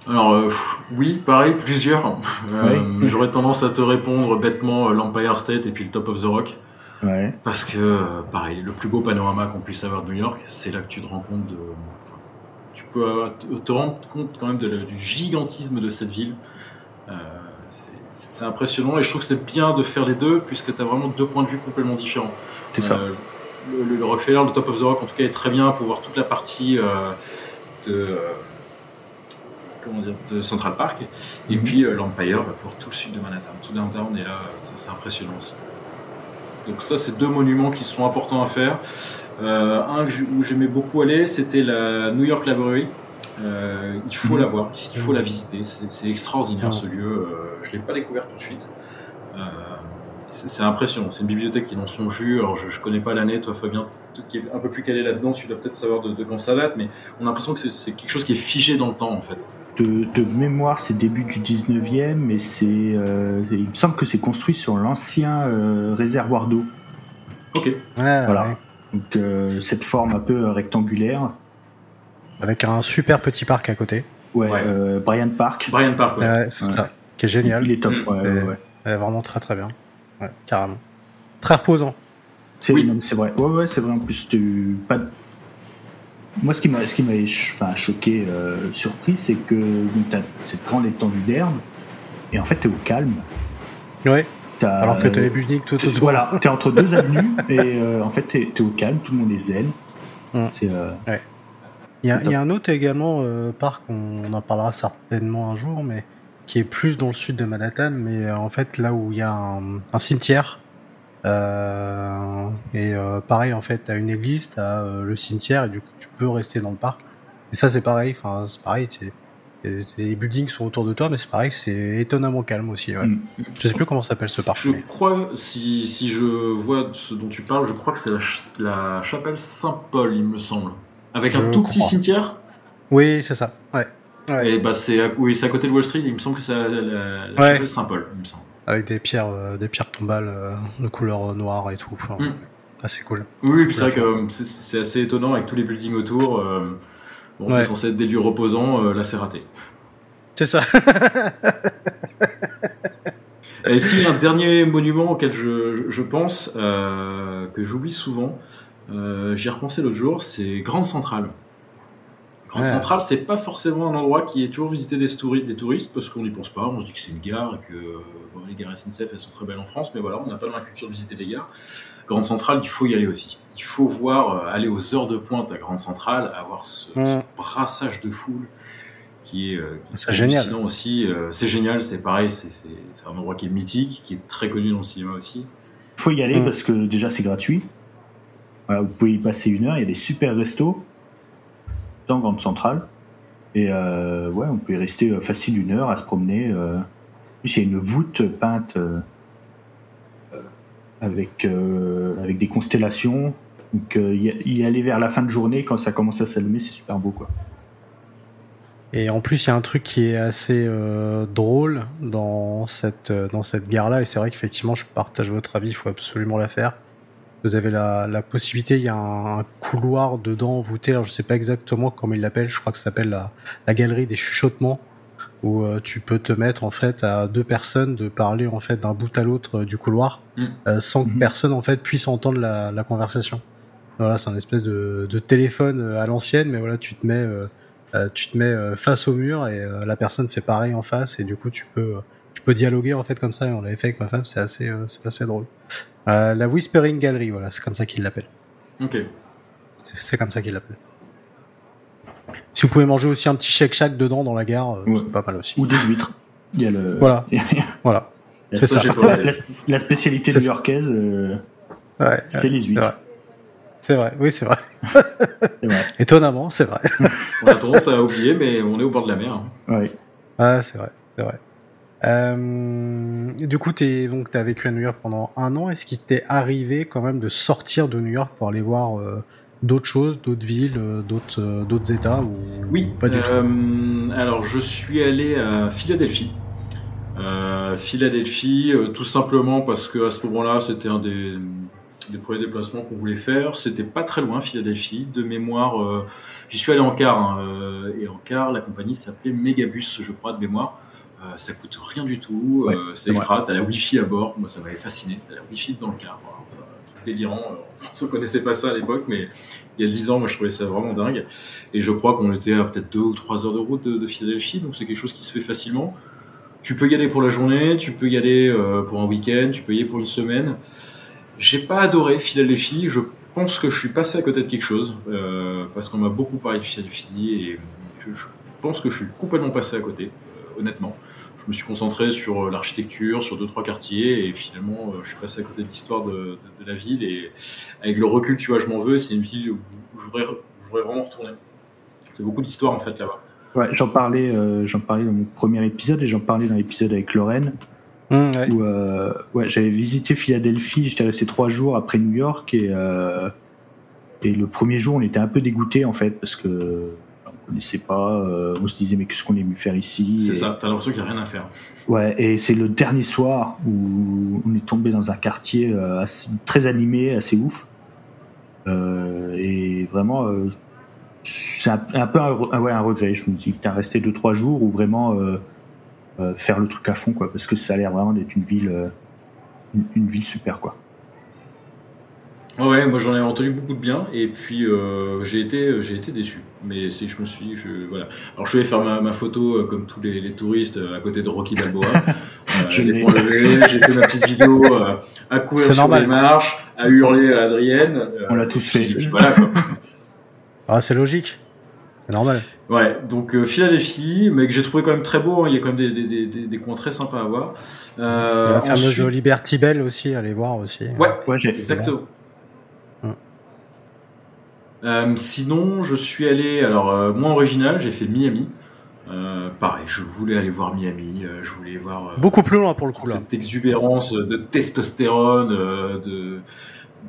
Alors, euh, oui, pareil, plusieurs. Euh. J'aurais tendance à te répondre bêtement l'Empire State et puis le Top of the Rock. Ouais. Parce que, pareil, le plus beau panorama qu'on puisse avoir de New York, c'est là que tu te rends compte de. Tu peux avoir- te, rendre compte quand même de la- du gigantisme de cette ville. Euh, c'est- impressionnant et je trouve que c'est bien de faire les deux puisque tu as vraiment deux points de vue complètement différents. C'est ça. Euh, le, le Rockefeller, le Top of the Rock, en tout cas, est très bien pour voir toute la partie euh, de, euh, comment dire, de Central Park. Et Mhm. puis euh, l'Empire va pour tout le sud de Manhattan, tout downtown. Et là, c'est impressionnant aussi. Donc ça, c'est deux monuments qui sont importants à faire. Euh, un où j'aimais beaucoup aller, c'était la New York Library. il faut la voir, il faut la visiter. C'est extraordinaire ce lieu. je ne l'ai pas découvert tout de suite. c'est impressionnant. C'est une bibliothèque qui est dans son jus. Alors, je ne connais pas l'année. Toi, Fabien, qui est un peu plus calé là-dedans, tu dois peut-être savoir de, de, quand ça date. Mais on a l'impression que c'est quelque chose qui est figé dans le temps, en fait de, mémoire, c'est début du 19e, mais c'est, euh, il me semble que c'est construit sur l'ancien euh, réservoir d'eau. Ok. voilà. Donc euh, cette forme un peu rectangulaire. Avec un super petit parc à côté. Ouais. Brian Park. Brian Park. Ouais. c'est ça. Qui est génial. Il est top. Mm. Ouais, vraiment très très bien. carrément. Très reposant. C'est oui. c'est vrai. Ouais, ouais, c'est vrai. En plus, tu pas moi, ce qui m'a, ce qui m'a enfin, choqué, euh, surpris, c'est que tu as cette grande étendue d'herbe, et en fait, tu es au calme. Ouais. Alors que tu as les buildings tout autour. Voilà, tu es entre deux avenues, et euh, en fait, tu es, au calme, tout le monde est zen. Mm. C'est, euh, ouais. Il y, a, il y, a, un autre également parc, on, en parlera certainement un jour, mais qui est plus dans le sud de Manhattan, mais en fait là où il y a un, un cimetière euh, et euh, pareil, en fait, t'as une église, t'as euh, le cimetière, et du coup, tu peux rester dans le parc. Et ça, c'est pareil. Enfin, c'est pareil. Les buildings sont autour de toi, mais c'est pareil, c'est étonnamment calme aussi. Ouais. Mm. Je sais plus comment s'appelle ce parc. Je crois, si, si je vois ce dont tu parles, je crois que c'est la, chapelle Saint-Paul, il me semble. Avec un tout petit cimetière Oui, c'est ça. Ouais. Et bah, c'est à, oui, à côté de Wall Street, il me semble que c'est la, chapelle Saint-Paul, il me semble avec des pierres, euh, des pierres tombales euh, de couleur noire et tout. Enfin, mm. Assez cool. Oui, c'est vrai que c'est assez étonnant avec tous les buildings autour. Euh, bon, c'est censé être des lieux reposants, là c'est raté. C'est ça. et si un dernier monument auquel je, je pense, que j'oublie souvent, j'y ai repensé l'autre jour, c'est Grande Centrale. Grande Centrale, c'est pas forcément un endroit qui est toujours visité des, des touristes parce qu'on n'y pense pas. On se dit que c'est une gare et que les gares SNCF elles sont très belles en France, mais voilà, on n'a pas dans la culture de visiter les gares. Grande Centrale, il faut y aller aussi. Il faut voir, euh, aller aux heures de pointe à Grande Centrale, avoir ce, brassage de foule qui est, euh, génial. aussi. Euh, c'est génial, c'est pareil, c'est un endroit qui est mythique, qui est très connu dans le cinéma aussi. Il faut y aller parce que déjà c'est gratuit. vous pouvez y passer une heure, il y a des super restos dans Grande Centrale. Et euh, ouais, on peut y rester euh, facile une heure à se promener. Euh. il y a une voûte peinte avec, avec des constellations. Donc y, aller vers la fin de journée, quand ça commence à s'allumer, c'est super beau. quoi. Et en plus, il y a un truc qui est assez drôle dans cette, dans cette gare-là, et c'est vrai qu'effectivement, je partage votre avis, il faut absolument la faire. Vous avez la, la possibilité, il y a un, couloir dedans voûté, alors je sais pas exactement comment il l'appelle, je crois que ça s'appelle la, la, galerie des chuchotements, où euh, tu peux te mettre en fait à deux personnes de parler en fait d'un bout à l'autre euh, du couloir, mm. euh, sans que mm-hmm. personne en fait puisse entendre la, la conversation. Voilà, c'est un espèce de, de, téléphone à l'ancienne, mais voilà, tu te mets, tu te mets face au mur et la personne fait pareil en face, et du coup tu peux tu peux dialoguer en fait comme ça. Et on l'avait fait avec ma femme, c'est assez, c'est assez drôle. Euh, la Whispering Gallery, voilà, c'est comme ça qu'il l'appelle. Ok. C'est comme ça qu'il l'appelle. Si vous pouvez manger aussi un petit shake shack dedans dans la gare, euh, c'est pas mal aussi. Ou des huîtres. Il y a le. Voilà. voilà. C'est ça. La, spécialité new-yorkaise, euh, ouais, c'est les huîtres. C'est vrai. oui, c'est vrai. vrai. Étonnamment, c'est vrai. on a tendance à oublier, mais on est au bord de la mer. Oui. Ah, c'est vrai, c'est vrai. Euh, du coup, tu as vécu à New York pendant un an. Est-ce qu'il t'est arrivé quand même de sortir de New York pour aller voir euh, d'autres choses, d'autres villes, euh, d'autres, d'autres États ou Oui, pas du tout? alors je suis allé à Philadelphie. Philadelphie, tout simplement parce que à ce moment-là, c'était un des, des premiers déplacements qu'on voulait faire. C'était pas très loin, Philadelphie. De mémoire, j'y suis allé en car. Hein, et en car, la compagnie s'appelait Megabus, je crois, de mémoire. Euh, ça coûte rien du tout, euh, c'est extra, t'as la Wi-Fi à bord, moi ça m'avait fasciné, t'as la Wi-Fi dans le car, délirant, on ne connaissait pas ça à l'époque, mais il y a 10 ans, moi je trouvais ça vraiment dingue, et je crois qu'on était à peut-être 2 ou 3 heures de route de, Philadelphie, donc c'est quelque chose qui se fait facilement. Tu peux y aller pour la journée, tu peux y aller euh, pour un week-end, tu peux y aller pour une semaine. J'ai pas adoré Philadelphie, je pense que je suis passé à côté de quelque chose, parce qu'on m'a beaucoup parlé de Philadelphie, et je pense que je suis complètement passé à côté, honnêtement je me suis concentré sur euh, l'architecture, sur deux trois quartiers, et finalement, euh, je suis passé à côté de l'histoire de, la ville. Et avec le recul, tu vois, je m'en veux. C'est une ville où je voudrais, vraiment retourner. c'est beaucoup d'histoire en fait là-bas. Ouais, j'en parlais, j'en parlais dans mon premier épisode et j'en parlais dans l'épisode avec Lorraine. Mmh, où ouais, j'avais visité Philadelphie, j'étais resté trois jours après New York et, et le premier jour on était un peu dégoûté en fait parce que connaissait pas, on se disait mais qu'est-ce qu'on est venu faire ici? C'est ça, t'as l'impression qu'il n'y a rien à faire. Ouais, et c'est le dernier soir où on est tombé dans un quartier euh, très animé, assez ouf. Euh, et vraiment, euh, c'est un, peu un, ouais, un, regret. Je me dis que t'as resté 2-3 jours ou vraiment faire le truc à fond, quoi, parce que ça a l'air vraiment d'être une ville, une ville super, quoi. Ouais, moi j'en ai entendu beaucoup de bien et puis euh, j'ai été euh, j'ai été déçu. Mais c'est je me suis je, voilà. Alors je suis allé faire ma, ma photo euh, comme tous les, les, touristes à côté de Rocky Balboa. j'ai fait ma petite vidéo à courir sur les marches, à hurler à Adrienne. On l'a tous fait. Voilà quoi. ah c'est logique. C'est normal. Ouais, donc Philadelphie, mais que j'ai trouvé quand même très beau. Hein. Il y a quand même des, des, des, des, coins très sympas à voir. Euh, la fameuse ensuite... Liberty Bell aussi, allez voir aussi. Ouais, ouais exactement. Euh, sinon, je suis allé, alors euh, moins original, j'ai fait Miami. Euh, pareil, je voulais aller voir Miami, je voulais voir beaucoup plus loin pour le coup là. Cette exubérance de testostérone, de,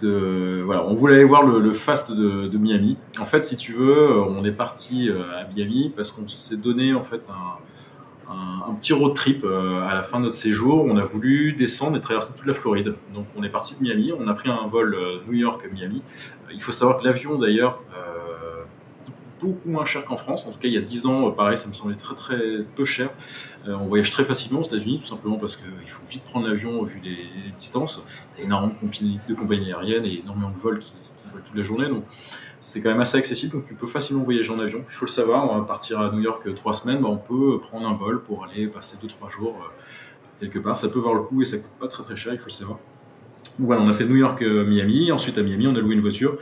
de voilà, on voulait aller voir le, fast de, de, Miami. En fait, si tu veux, on est parti à Miami parce qu'on s'est donné en fait un, un, petit road trip à la fin de notre séjour. On a voulu descendre et traverser toute la Floride. Donc, on est parti de Miami, on a pris un vol New York-Miami il faut savoir que l'avion, d'ailleurs, euh, beaucoup moins cher qu'en France. En tout cas, il y a 10 ans, euh, pareil, ça me semblait très très peu cher. Euh, on voyage très facilement aux États-Unis, tout simplement parce qu'il faut vite prendre l'avion vu les, distances. Il y a énormément de compagnies, aériennes et énormément de vols qui, volent toute la journée. Donc, c'est quand même assez accessible, donc tu peux facilement voyager en avion. Il faut le savoir, on va partir à New York trois semaines, bah, on peut prendre un vol pour aller passer 2-3 jours quelque part. Ça peut voir le coup et ça coûte pas très très cher, il faut le savoir voilà, on a fait New York-Miami. Euh, Ensuite, à Miami, on a loué une voiture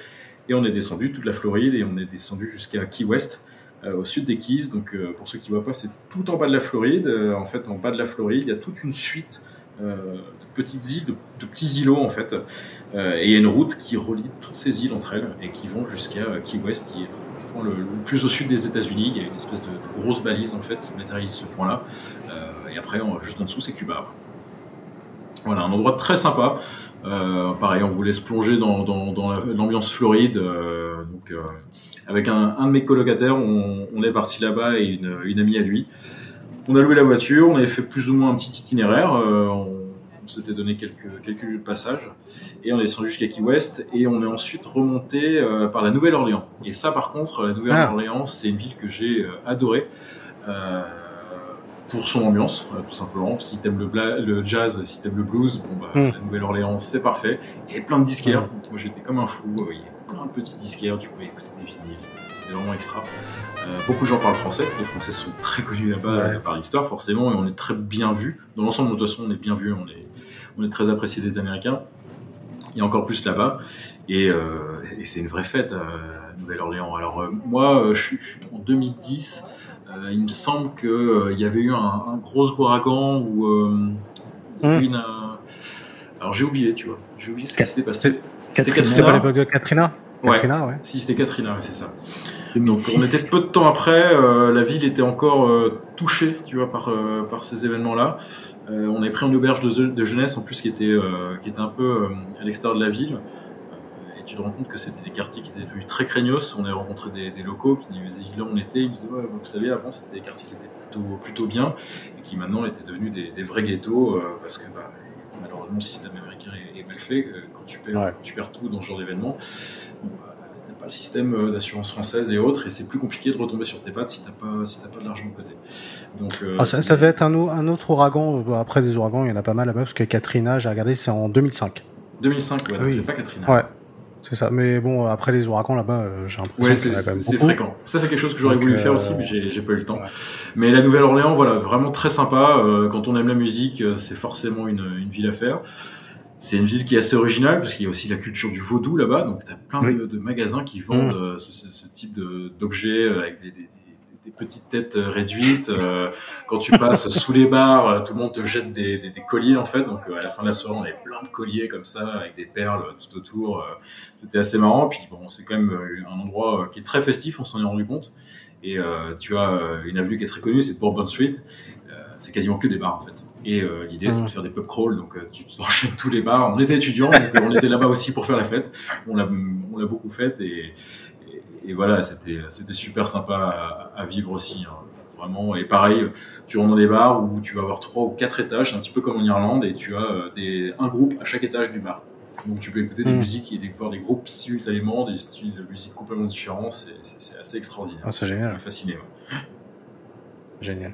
et on est descendu toute la Floride et on est descendu jusqu'à Key West, euh, au sud des Keys. Donc, euh, pour ceux qui ne voient pas, c'est tout en bas de la Floride. en fait, en bas de la Floride, il y a toute une suite de petites îles, de, petits îlots en fait. et il y a une route qui relie toutes ces îles entre elles et qui vont jusqu'à Key West, qui est le, plus au sud des États-Unis. Il y a une espèce de, grosse balise en fait qui matérialise ce point-là. et après, juste en dessous, c'est Cuba. Voilà, un endroit très sympa. Euh, pareil, on voulait se plonger dans, dans, dans l'ambiance floride. Euh, donc, euh, avec un, un, de mes colocataires, on, on est parti là-bas et une, une, amie à lui. On a loué la voiture, on avait fait plus ou moins un petit itinéraire. Euh, on, on s'était donné quelques, quelques lieux de passage et on est descendu jusqu'à Key West et on est ensuite remonté euh, par la Nouvelle-Orléans. Et ça, par contre, la Nouvelle-Orléans, ah. c'est une ville que j'ai adorée. Euh, pour son ambiance, euh, tout simplement. Si t'aimes le, le jazz, si t'aimes le blues, bon bah, mm. la Nouvelle-Orléans, c'est parfait. Et plein de disquaires. Mm. Moi, j'étais comme un fou. Il y a plein de petits disquaires. Tu pouvais écouter des vinyles. C'était vraiment extra. Euh, beaucoup de gens parlent français. Les Français sont très connus là-bas ouais. par l'histoire, forcément, et on est très bien vu. Dans l'ensemble, de toute façon, on est bien vu. On est, on est très apprécié des Américains. Il y a encore plus là-bas. Et, euh, et c'est une vraie fête à Nouvelle-Orléans. Alors, euh, moi, je suis en 2010. Euh, il me semble qu'il euh, y avait eu un, un gros ouragan ou euh, mmh. une. alors j'ai oublié, tu vois. J'ai oublié ce qui s'était passé. C'était pas l'époque de Katrina Ouais. Katrina, ouais. Si, c'était Katrina, c'est ça. 2006. Donc on était peu de temps après, euh, la ville était encore euh, touchée, tu vois, par, euh, par ces événements-là. on avait pris une auberge de, de, jeunesse en plus qui était, qui était un peu à l'extérieur de la ville et tu te rends compte que c'était des quartiers qui étaient devenus très craignos. On a rencontré des, des locaux qui nous disaient là on était, ils disaient ouais, vous savez avant c'était des quartiers qui étaient plutôt, plutôt bien et qui maintenant étaient devenus des, des vrais ghettos euh, parce que bah, malheureusement le système américain est, est mal fait. Euh, quand tu perds, ouais. tu perds tout dans ce genre d'événement, bon, bah, t'as pas le système euh, d'assurance française et autres et c'est plus compliqué de retomber sur tes pattes si t'as pas si t'as pas de l'argent de côté. Donc euh, ah, ça, ça va être un, un autre ouragan. Après des ouragans, il y en a pas mal là-bas parce que Katrina, j'ai regardé, c'est en 2005. 2005, ouais, oui. c'est pas Katrina. Ouais. C'est ça. Mais bon, après les ouragans là-bas, euh, j'ai l'impression ouais, quand même C'est fréquent. Ça, c'est quelque chose que j'aurais voulu faire aussi, mais j'ai pas eu le temps. Ouais. Mais la Nouvelle-Orléans, voilà, vraiment très sympa. Euh, quand on aime la musique, euh, c'est forcément une, une, ville à faire. C'est une ville qui est assez originale, parce qu'il y a aussi la culture du vaudou là-bas. Donc, tu as plein oui. de, de, magasins qui vendent mmh. ce, ce, ce, type d'objets avec des, des, des, petites têtes réduites. quand tu passes sous les bars, tout le monde te jette des, des, colliers en fait. Donc à la fin de la soirée, on avait plein de colliers comme ça avec des perles tout autour. C'était assez marrant. Puis bon, c'est quand même un endroit qui est très festif. On s'en est rendu compte. Et tu as une avenue qui est très connue, c'est Bourbon Street. c'est quasiment que des bars en fait. Et euh, l'idée, c'est de faire des pub crawls. Donc, euh, tu enchaînes tous les bars. On était étudiants, donc euh, on était là-bas aussi pour faire la fête. On l'a, on l'a beaucoup faite et, et, voilà, c'était, c'était super sympa à, vivre aussi. Hein. Vraiment. Et pareil, tu rentres dans des bars où tu vas avoir trois ou quatre étages, un petit peu comme en Irlande, et tu as des, un groupe à chaque étage du bar. Donc tu peux écouter des mm. musiques et voir des groupes simultanément, des styles de musique complètement différents. C'est, c'est, assez extraordinaire. Ah, c'est génial. Fasciné. Génial.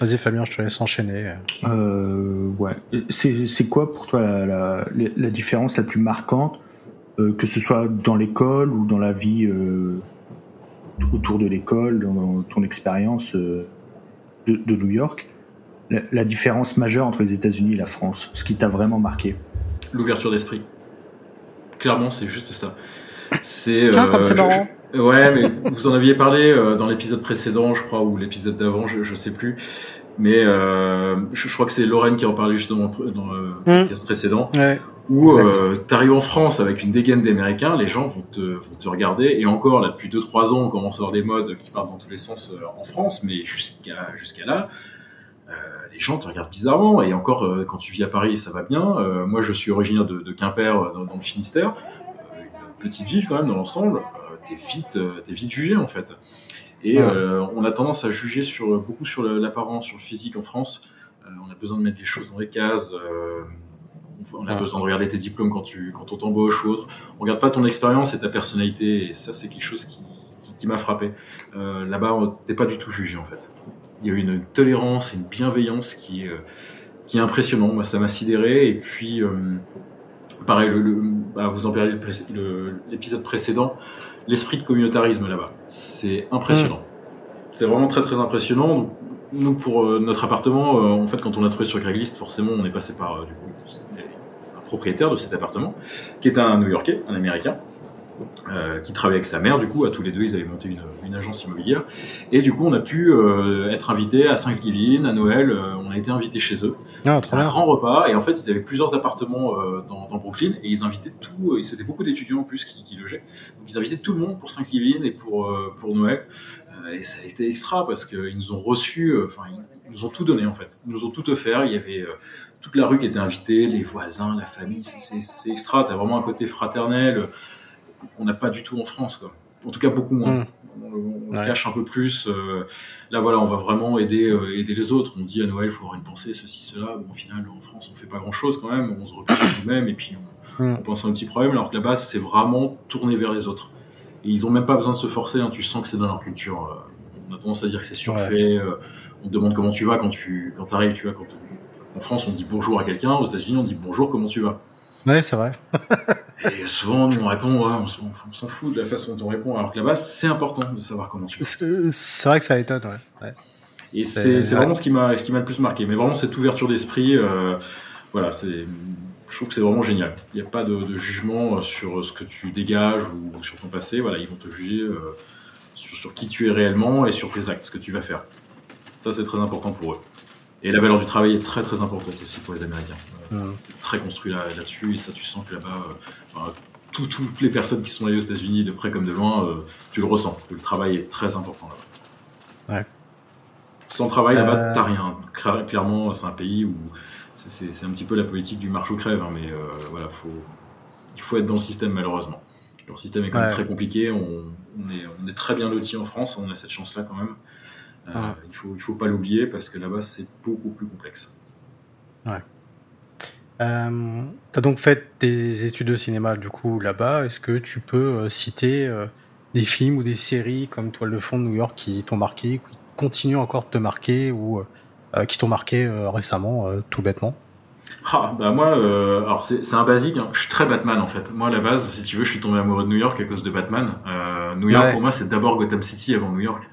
Vas-y Fabien, je te laisse enchaîner. Euh, ouais. C'est quoi pour toi la, la, la, différence la plus marquante, euh, que ce soit dans l'école ou dans la vie euh, autour de l'école, dans ton expérience euh, de, de, New York, la, la, différence majeure entre les États-Unis et la France, ce qui t'a vraiment marqué L'ouverture d'esprit. Clairement, c'est juste ça. C'est. comme c'est marrant. Ouais, mais vous en aviez parlé euh, dans l'épisode précédent, je crois, ou l'épisode d'avant, je, je sais plus. Mais euh, je, crois que c'est Lorraine qui en parlait justement dans le mmh. podcast précédent. Ouais, où euh, tu arrives en France avec une dégaine d'américain, les gens vont te, vont te regarder. Et encore, là, depuis 2-3 ans, on commence à avoir des modes qui partent dans tous les sens euh, en France, mais jusqu'à jusqu'à là, euh, les gens te regardent bizarrement. Et encore, euh, quand tu vis à Paris, ça va bien. moi, je suis originaire de, de Quimper, dans, dans, le Finistère, une petite ville quand même dans l'ensemble t'es vite, euh, es vite jugé en fait. Et euh, on a tendance à juger sur, beaucoup sur l'apparence, sur le physique en France. Euh, on a besoin de mettre les choses dans les cases. On a besoin de regarder tes diplômes quand, tu, quand on t'embauche ou autre. On regarde pas ton expérience et ta personnalité. Et ça, c'est quelque chose qui, qui, m'a frappé. Là-bas, t'es pas du tout jugé en fait. Il y a une tolérance, une bienveillance qui est, qui est impressionnant. Moi, ça m'a sidéré. Et puis, pareil, le, bah, vous en parlez l'épisode précédent l'esprit de communautarisme là-bas. C'est impressionnant. Mm. C'est vraiment très très impressionnant. Nous, pour euh, notre appartement, euh, en fait, quand on l'a trouvé sur Craigslist, forcément, on est passé par euh, du coup, propriétaire de cet appartement, qui est un New-Yorkais, un Américain, euh, qui travaillait avec sa mère, du coup, à tous les deux, ils avaient monté une, une agence immobilière. Et du coup, on a pu euh, être invités à Thanksgiving, à Noël, euh, on a été invités chez eux. Ah, C'est un grand repas, et en fait, ils avaient plusieurs appartements dans, dans, Brooklyn, et ils invitaient tout, et c'était beaucoup d'étudiants en plus qui, qui, logeaient. Donc, ils invitaient tout le monde pour Thanksgiving et pour, pour Noël. et ça a été extra parce qu'ils nous ont reçus, enfin, ils nous ont tout donné en fait. Ils nous ont tout offert. Il y avait toute la rue qui était invitée, les voisins, la famille. C'est extra. T'as vraiment un côté fraternel qu'on n'a pas du tout en France, quoi. En tout cas, beaucoup moins. Mmh. On, cache un peu plus. Euh, là, voilà, on va vraiment aider, euh, aider les autres. On dit à Noël, il faut avoir une pensée, ceci, cela. Bon, au final, en France, on fait pas grand-chose quand même. On se repose sur nous-mêmes et puis on, mmh. on, pense à un petit problème. Alors que là-bas, c'est vraiment tourné vers les autres. Et ils ont même pas besoin de se forcer. Hein, tu sens que c'est dans leur culture. Euh, on a tendance à dire que c'est surfait. on te demande comment tu vas quand tu quand arrives. Tu vois, quand en France, on dit bonjour à quelqu'un. Aux États-Unis, on dit bonjour, comment tu vas? Ouais, c'est vrai. et souvent, on répond, ouais, on s'en fout de la façon dont on répond, alors que là-bas, c'est important de savoir comment tu fais. C'est vrai que ça étonne, ouais. Et c'est vraiment ce qui m'a ce qui m'a le plus marqué. Mais vraiment, cette ouverture d'esprit, euh, voilà, c'est. Je trouve que c'est vraiment génial. Il n'y a pas de, de, jugement sur ce que tu dégages ou sur ton passé. Voilà, ils vont te juger euh, sur, sur qui tu es réellement et sur tes actes, ce que tu vas faire. Ça, c'est très important pour eux. Et la valeur du travail est très très importante aussi pour les Américains. C'est très construit là, là-dessus, et ça tu sens que là-bas, euh, toutes les personnes qui sont allées aux États-Unis, de près comme de loin, euh, tu le ressens. le travail est très important là-bas. Ouais. Sans travail, là-bas, euh. t'as rien. Clairement, c'est un pays où c'est un petit peu la politique du marche ou crève, hein, mais voilà, faut, il faut être dans le système malheureusement. Leur système est quand même très compliqué. On, on, est, on, est, très bien loti en France, on a cette chance-là quand même. Euh, il faut, il faut pas l'oublier parce que là-bas, c'est beaucoup plus complexe. Ouais. Euh, tu as donc fait des études de cinéma du coup là-bas. Est-ce que tu peux euh, citer euh, des films ou des séries comme Toile de fond de New York qui t'ont marqué, qui continuent encore de te marquer ou qui t'ont marqué récemment, tout bêtement? Ah, bah moi, alors c'est un basique, hein. je suis très Batman en fait. Moi à la base, si tu veux, je suis tombé amoureux de New York à cause de Batman. New York pour moi c'est d'abord Gotham City avant New York.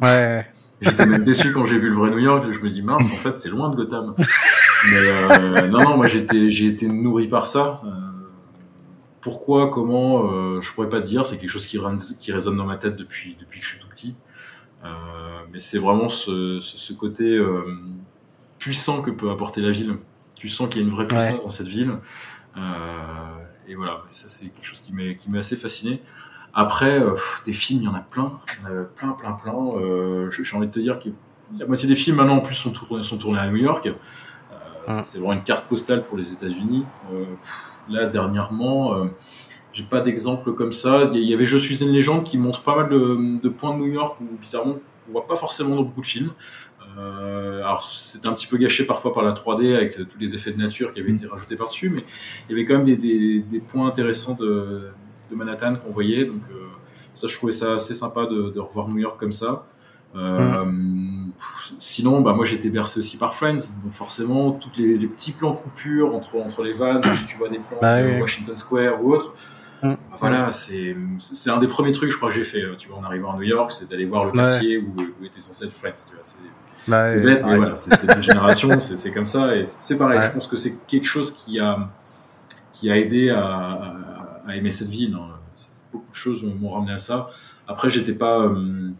Ouais. J'étais même déçu quand j'ai vu le vrai New York. Je me dis mince, en fait, c'est loin de Gotham. Mais euh, non, non, moi j'étais, j'ai été nourri par ça. Euh, pourquoi, comment, euh, je pourrais pas te dire. C'est quelque chose qui, qui résonne dans ma tête depuis, depuis que je suis tout petit. Euh, mais c'est vraiment ce, ce, côté puissant que peut apporter la ville. Tu sens qu'il y a une vraie puissance dans cette ville. et voilà, ça c'est quelque chose qui m'est assez fasciné. Après, des films, il y en a plein, plein, plein, plein. J'ai envie de te dire que la moitié des films maintenant en plus sont tournés, sont tournés à New York. Ah. C'est vraiment une carte postale pour les États-Unis. Là, dernièrement, euh, j'ai pas d'exemple comme ça. Il y avait Je suis une légende qui montre pas mal de, points de New York où, bizarrement, on voit pas forcément dans beaucoup de films. Euh, alors, c'était un petit peu gâché parfois par la 3D avec tous les effets de nature qui avaient été rajoutés par-dessus, mais il y avait quand même des, points intéressants de, Manhattan qu'on voyait. Donc, euh, ça, je trouvais ça assez sympa de, revoir New York comme ça. Mm. Sinon, bah, moi j'étais bercé aussi par Friends, donc forcément, tous les, petits plans coupures entre, entre les vannes, tu vois des plans bah de Washington Square ou autre. Mm. Bah, voilà, c'est un des premiers trucs, je crois, que j'ai fait, tu vois, en arrivant à New York, c'est d'aller voir le quartier où, où, était censé être Friends, tu vois. C'est bah bête, mais voilà, c'est une génération, c'est comme ça, et c'est pareil, je pense que c'est quelque chose qui a, qui a aidé à, à, aimer cette ville. Hein. Beaucoup de choses m'ont ramené à ça. Après, j'étais pas. Euh,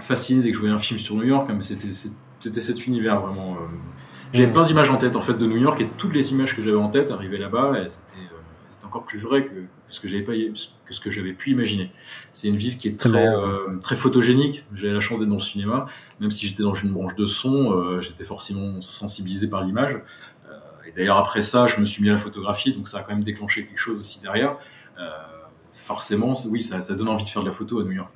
fasciné dès que je voyais un film sur New York, hein, mais c'était c'était cet univers vraiment. Euh, j'avais plein d'images en tête en fait de New York et toutes les images que j'avais en tête arrivaient là-bas et c'était euh, encore plus vrai que, ce que j'avais pas que ce que j'avais pu imaginer. C'est une ville qui est très très photogénique. J'avais la chance d'être dans le cinéma, même si j'étais dans une branche de son, j'étais forcément sensibilisé par l'image. Et d'ailleurs après ça, je me suis mis à la photographie, donc ça a quand même déclenché quelque chose aussi derrière. forcément, oui, ça, ça donne envie de faire de la photo à New York.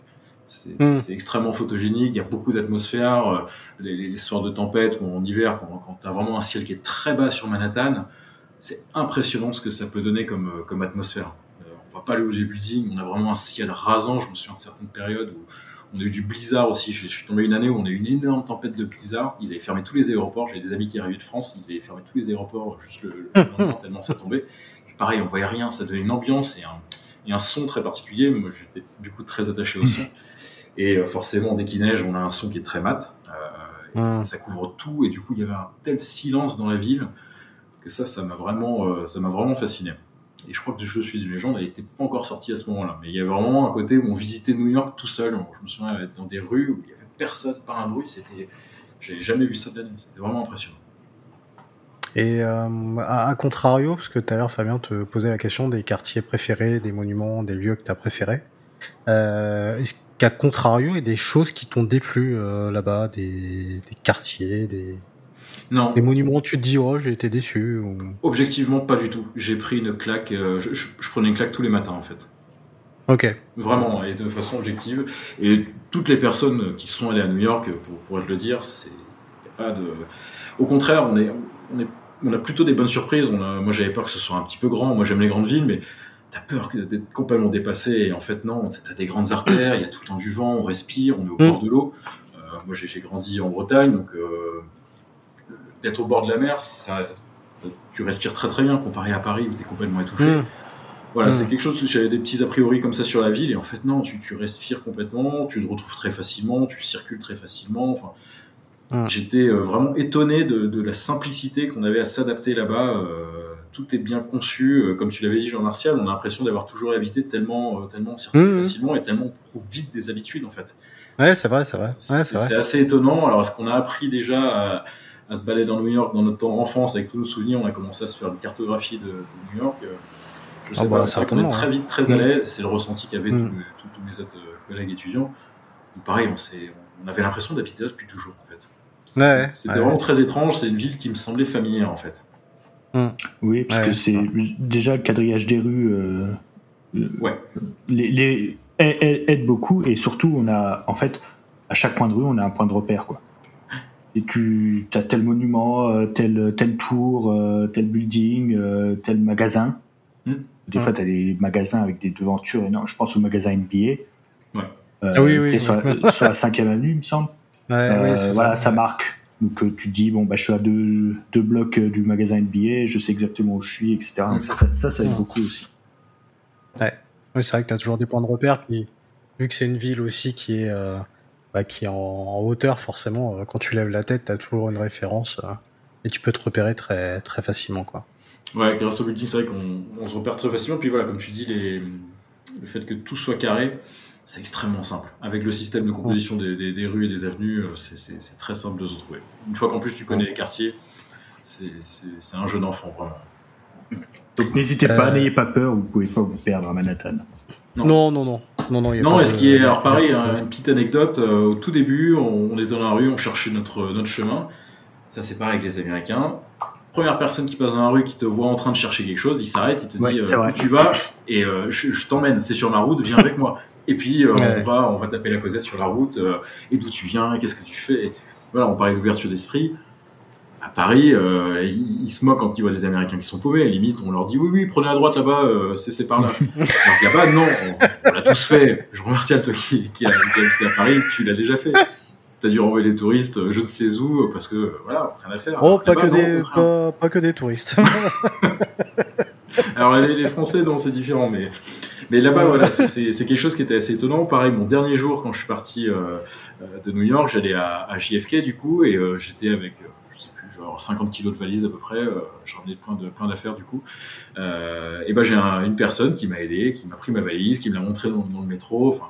C'est extrêmement photogénique, il y a beaucoup d'atmosphère. Euh, les, les, soirs de tempête ou en hiver, quand, quand tu as vraiment un ciel qui est très bas sur Manhattan, c'est impressionnant ce que ça peut donner comme, euh, comme atmosphère. Euh, on voit pas le haut des buildings, on a vraiment un ciel rasant. Je me souviens de certaines périodes où on a eu du blizzard aussi. Je, suis tombé une année où on a eu une énorme tempête de blizzard. Ils avaient fermé tous les aéroports. J'avais des amis qui arrivaient de France, ils avaient fermé tous les aéroports juste le, lendemain tellement ça tombait. pareil, on voyait rien, ça donnait une ambiance et un, et un son très particulier. Moi, j'étais du coup très attaché au son. Et euh, forcément, dès qu'il neige, on a un son qui est très mat. Euh, mmh. Ça couvre tout. Et du coup, il y avait un tel silence dans la ville que ça, ça m'a vraiment, euh, ça m'a vraiment fasciné. Et je crois que Je suis une légende, elle n'était pas encore sortie à ce moment-là. Mais il y avait vraiment un côté où on visitait New York tout seul. Je me souviens être dans des rues où il n'y avait personne, pas un bruit. C'était, j'avais jamais vu ça de C'était vraiment impressionnant. Et à, contrario, parce que tout à l'heure Fabien te posait la question des quartiers préférés, des monuments, des lieux que tu as préférés. Est-ce qu'à contrario, il y a des choses qui t'ont déplu euh, là-bas, des, quartiers, des, non. des monuments, tu te dis, oh, j'ai été déçu ou... Objectivement, pas du tout. J'ai pris une claque, euh, je, prenais une claque tous les matins en fait. Ok. Vraiment, et de façon objective. Et toutes les personnes qui sont allées à New York, pour, pour le dire, c'est pas de. Au contraire, on est, on est, on a plutôt des bonnes surprises. On a, moi, j'avais peur que ce soit un petit peu grand. Moi, j'aime les grandes villes, mais t'as peur d'être complètement dépassé. Et en fait, non, t'as des grandes artères, il y a tout le temps du vent, on respire, on est au mm. bord de l'eau. Euh, moi, j'ai grandi en Bretagne, donc euh, d'être au bord de la mer, ça, tu respires très très bien comparé à Paris où t'es complètement étouffé. Mm. Voilà, mm. c'est quelque chose, j'avais des petits a priori comme ça sur la ville, et en fait, non, tu, tu respires complètement, tu te retrouves très facilement, tu circules très facilement. Enfin, J'étais euh, vraiment étonné de, de la simplicité qu'on avait à s'adapter là-bas. Euh, tout est bien conçu, euh, comme tu l'avais dit Jean-Martial, on a l'impression d'avoir toujours habité tellement, tellement mmh. facilement et tellement vite des habitudes en fait. Ouais, c'est vrai, c'est vrai. c'est assez étonnant. Alors, est-ce qu'on a appris déjà à, se balader dans New York dans notre temps enfance avec tous nos souvenirs On a commencé à se faire une cartographie de, New York. Euh, je sais ah bah, pas, on est très vite très à mmh. l'aise. C'est le ressenti qu'avaient tous, mes autres collègues étudiants. pareil, on, on avait l'impression d'habiter là depuis toujours en fait. C'était vraiment très étrange. C'est une ville qui me semblait familière en fait. Hum. Oui, parce que c'est déjà le quadrillage des rues. Euh, ouais. les, les, aide beaucoup et surtout on a en fait à chaque point de rue on a un point de repère quoi. Et tu as tel monument, euh, tel tel tour, euh, tel building, tel magasin. Hum. Des fois, tu as des magasins avec des devantures énormes. Je pense au magasin NBA. Ouais. ah oui, oui, sur, sur, la cinquième avenue, il me semble. Ouais, voilà, ça marque donc euh, tu te dis bon bah je suis à deux, deux blocs euh, du magasin NBA, je sais exactement où je suis, etc. Donc ça, ça, ça, aide beaucoup aussi. Ouais, oui, c'est vrai que tu as toujours des points de repère. Puis, vu que c'est une ville aussi qui est, euh, bah, qui est en, hauteur, forcément, quand tu lèves la tête, tu as toujours une référence et tu peux te repérer très, très facilement. Quoi. Ouais, grâce au building, c'est vrai qu'on se repère très facilement. Puis voilà, comme tu dis, les... le fait que tout soit carré, c'est extrêmement simple. Avec le système de composition des, des, rues et des avenues, euh, c'est très simple de se retrouver. Une fois qu'en plus tu connais les quartiers, c'est un jeu d'enfant, vraiment. Donc n'hésitez pas, euh. n'ayez pas peur, vous pouvez pas vous perdre à Manhattan. Non, non, non. Non, non, non, non et ce qui est. Alors, pareil, hein, une petite anecdote. Euh, au tout début, on, était dans la rue, on cherchait notre, notre chemin. Ça, c'est pareil avec les Américains. Première personne qui passe dans la rue, qui te voit en train de chercher quelque chose, il s'arrête, il te dit où tu vas et je t'emmène, c'est sur ma route, viens avec moi. Et puis euh, on va on va taper la causette sur la route. Euh, et d'où tu viens Qu'est-ce que tu fais? Voilà, on parlait d'ouverture d'esprit. À Paris, euh, ils, se moquent quand ils voient des Américains qui sont paumés. À limite, on leur dit oui, oui, prenez à droite là-bas, c'est par là. Alors là-bas, non, on, l'a tous fait. Je remercie à toi qui, qui, a, à Paris, tu l'as déjà fait. T'as dû renvoyer les touristes, je ne sais où, parce que voilà, rien à faire. Oh, pas, que des, pas, que des touristes. Alors les, les Français, non, c'est différent, mais mais là-bas, voilà, c'est quelque chose qui était assez étonnant. Pareil, mon dernier jour, quand je suis parti euh, euh, de New York, j'allais à, JFK du coup, et euh, j'étais avec, je sais plus, genre 50 kilos de valises à peu près. je ramenais plein de plein d'affaires du coup. et ben j'ai une personne qui m'a aidé, qui m'a pris ma valise, qui me l'a montré dans, dans, le métro. Enfin,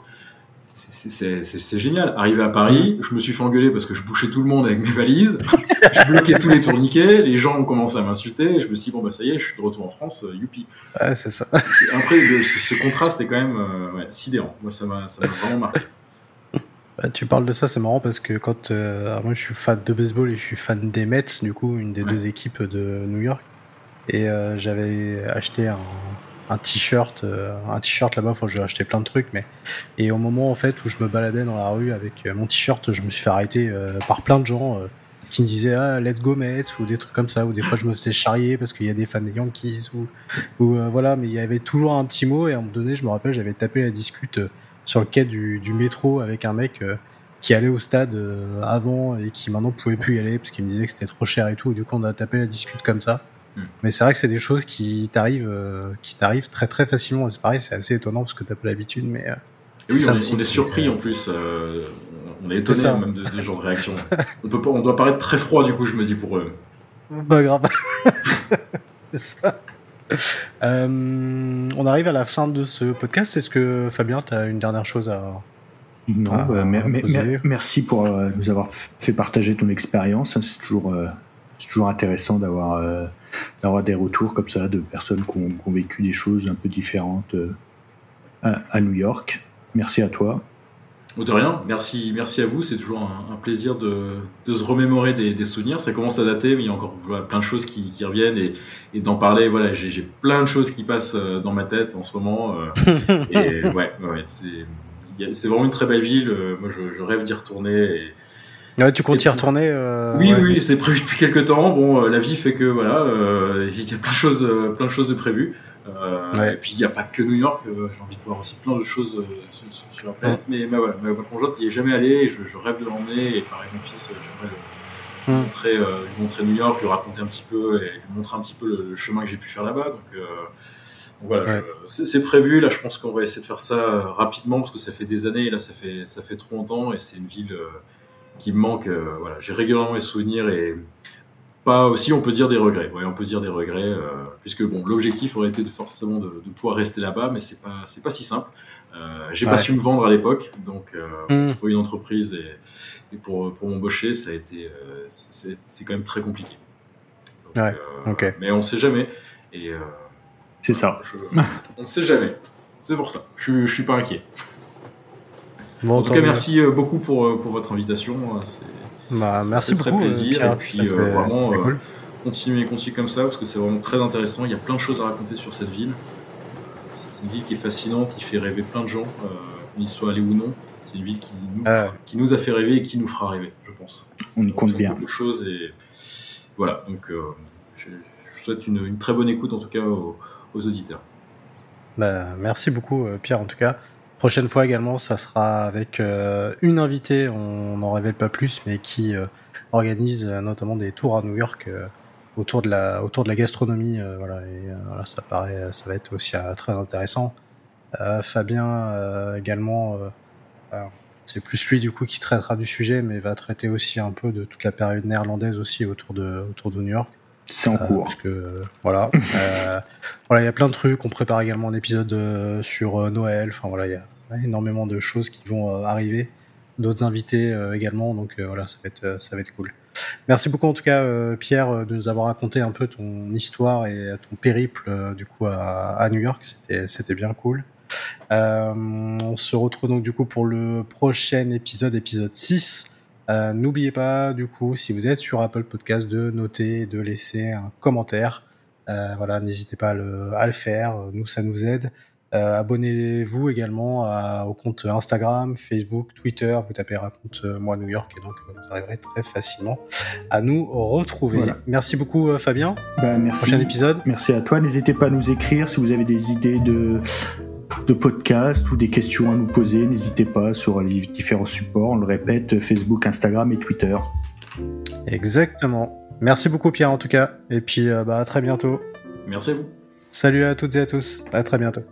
c'est génial. Arrivé à Paris, je me suis fait engueuler parce que je bouchais tout le monde avec mes valises. je bloquais tous les tourniquets. Les gens ont commencé à m'insulter. Je me suis dit, bon, bah ça y est, je suis de retour en France. Euh, youpi. Ouais, c'est ça. Après, ce, contraste est quand même euh, ouais, sidérant. Moi, ça m'a vraiment marqué. Bah, tu parles de ça, c'est marrant parce que quand euh, moi je suis fan de baseball et je suis fan des Mets, du coup, une des deux équipes de New York, et j'avais acheté un, un t-shirt, euh, un t-shirt là-bas. Faut j'ai acheté plein de trucs, mais et au moment en fait où je me baladais dans la rue avec euh, mon t-shirt, je me suis fait arrêter euh, par plein de gens qui me disaient ah let's go Mets ou des trucs comme ça. Ou des fois je me faisais charrier parce qu'il y a des fans des Yankees ou, ou voilà. Mais il y avait toujours un petit mot et à un moment donné, je me rappelle, j'avais tapé la discute sur le quai du, du métro avec un mec qui allait au stade avant et qui maintenant pouvait plus y aller parce qu'il me disait que c'était trop cher et tout. Du coup, on a tapé la discute comme ça. Hmm. Mais c'est vrai que c'est des choses qui t'arrivent, euh, qui t'arrivent très très facilement. C'est pareil, c'est assez étonnant parce que t'as pas l'habitude, mais. Euh, oui, on, est, surpris en plus. Euh, on est étonné même de, ce genre de réaction. on peut pas, on doit paraître très froid du coup, je me dis pour eux. Pas grave. c'est ça. on arrive à la fin de ce podcast. Est-ce que Fabien, tu as une dernière chose à, non, bah, merci pour nous avoir fait partager ton expérience. C'est toujours, c'est toujours intéressant d'avoir d'avoir des retours comme ça de personnes qui ont, vécu des choses un peu différentes euh, à, New York. Merci à toi. De rien, merci, merci à vous. C'est toujours un, plaisir de, de, se remémorer des, souvenirs. Ça commence à dater, mais il y a encore plein de choses qui, qui reviennent et, et d'en parler. Voilà, j'ai plein de choses qui passent euh, dans ma tête en ce moment. Euh, et ouais, ouais c'est vraiment une très belle ville. Moi, je, je rêve d'y retourner. Et, tu comptes y retourner euh, Oui, oui, c'est prévu depuis quelques temps. Bon, euh, la vie fait que voilà, euh, il y a plein de choses, plein de choses de prévues. Et puis il n'y a pas que New York. J'ai envie de voir aussi plein de choses sur, la planète. Mais ma, ma, conjointe n'y est jamais allée. je, je, rêve de l'emmener. Et pareil, mon fils, j'aimerais lui montrer, lui montrer New York, lui raconter un petit peu et lui montrer un petit peu le, chemin que j'ai pu faire là-bas. Donc voilà, c'est prévu. Là, je pense qu'on va essayer de faire ça rapidement parce que ça fait des années. Et là, ça fait ça fait trop longtemps et c'est une ville qui me manque. Euh, voilà, j'ai régulièrement les souvenirs et pas aussi, on peut dire des regrets. Ouais, on peut dire des regrets, euh, puisque bon, l'objectif aurait été de, forcément de, pouvoir rester là-bas, mais c'est pas, c'est pas si simple. Euh, j'ai pas su me vendre à l'époque, donc euh, mm. trouver une entreprise et, pour, pour m'embaucher, ça a été, c'est, quand même très compliqué. ouais, ok. Mais on sait jamais. Et c'est ça. on ne sait jamais. C'est pour ça. Je, je suis pas inquiet en tout cas, merci euh, beaucoup pour, euh, pour votre invitation. Bah, merci beaucoup. Très plaisir. et puis euh, vraiment, cool. continuez, continuez comme ça parce que c'est vraiment très intéressant. Il y a plein de choses à raconter sur cette ville. C'est une ville qui est fascinante, qui fait rêver plein de gens, qu'on y soit allé ou non. C'est une ville qui nous, qui nous a fait rêver et qui nous fera rêver, je pense. On y compte bien. Beaucoup de choses et voilà. Donc, je, souhaite une, une, très bonne écoute en tout cas aux, aux auditeurs. Bah, merci beaucoup, Pierre, en tout cas. Prochaine fois également, ça sera avec euh, une invitée, on n'en révèle pas plus, mais qui euh, organise euh, notamment des tours à New York autour de la gastronomie. voilà, ça paraît, ça va être aussi très intéressant. Fabien également, c'est plus lui du coup qui traitera du sujet, mais va traiter aussi un peu de toute la période néerlandaise aussi autour de New York. C'est en cours. Parce que voilà, voilà, il y a plein de trucs. On prépare également un épisode sur Noël. Enfin voilà, il y a énormément de choses qui vont arriver. D'autres invités également. Donc voilà, ça va être ça va être cool. Merci beaucoup en tout cas Pierre de nous avoir raconté un peu ton histoire et ton périple du coup à, à New York. C'était c'était bien cool. Euh, on se retrouve donc du coup pour le prochain épisode, épisode 6. Euh, n'oubliez pas du coup, si vous êtes sur Apple Podcast, de noter, de laisser un commentaire. Euh, voilà, n'hésitez pas à le, à le, faire. Nous, ça nous aide. Euh, abonnez-vous également à, au compte Instagram, Facebook, Twitter. Vous tapez raconte moi New York et donc vous arriverez très facilement à nous retrouver. Voilà. Merci beaucoup Fabien. Bah, merci. Prochain épisode. Merci à toi. N'hésitez pas à nous écrire si vous avez des idées de de podcasts ou des questions à nous poser, n'hésitez pas sur les différents supports. On le répète, Facebook, Instagram et Twitter. Exactement. Merci beaucoup Pierre en tout cas. Et puis bah, à très bientôt. Merci à vous. Salut à toutes et à tous. À très bientôt.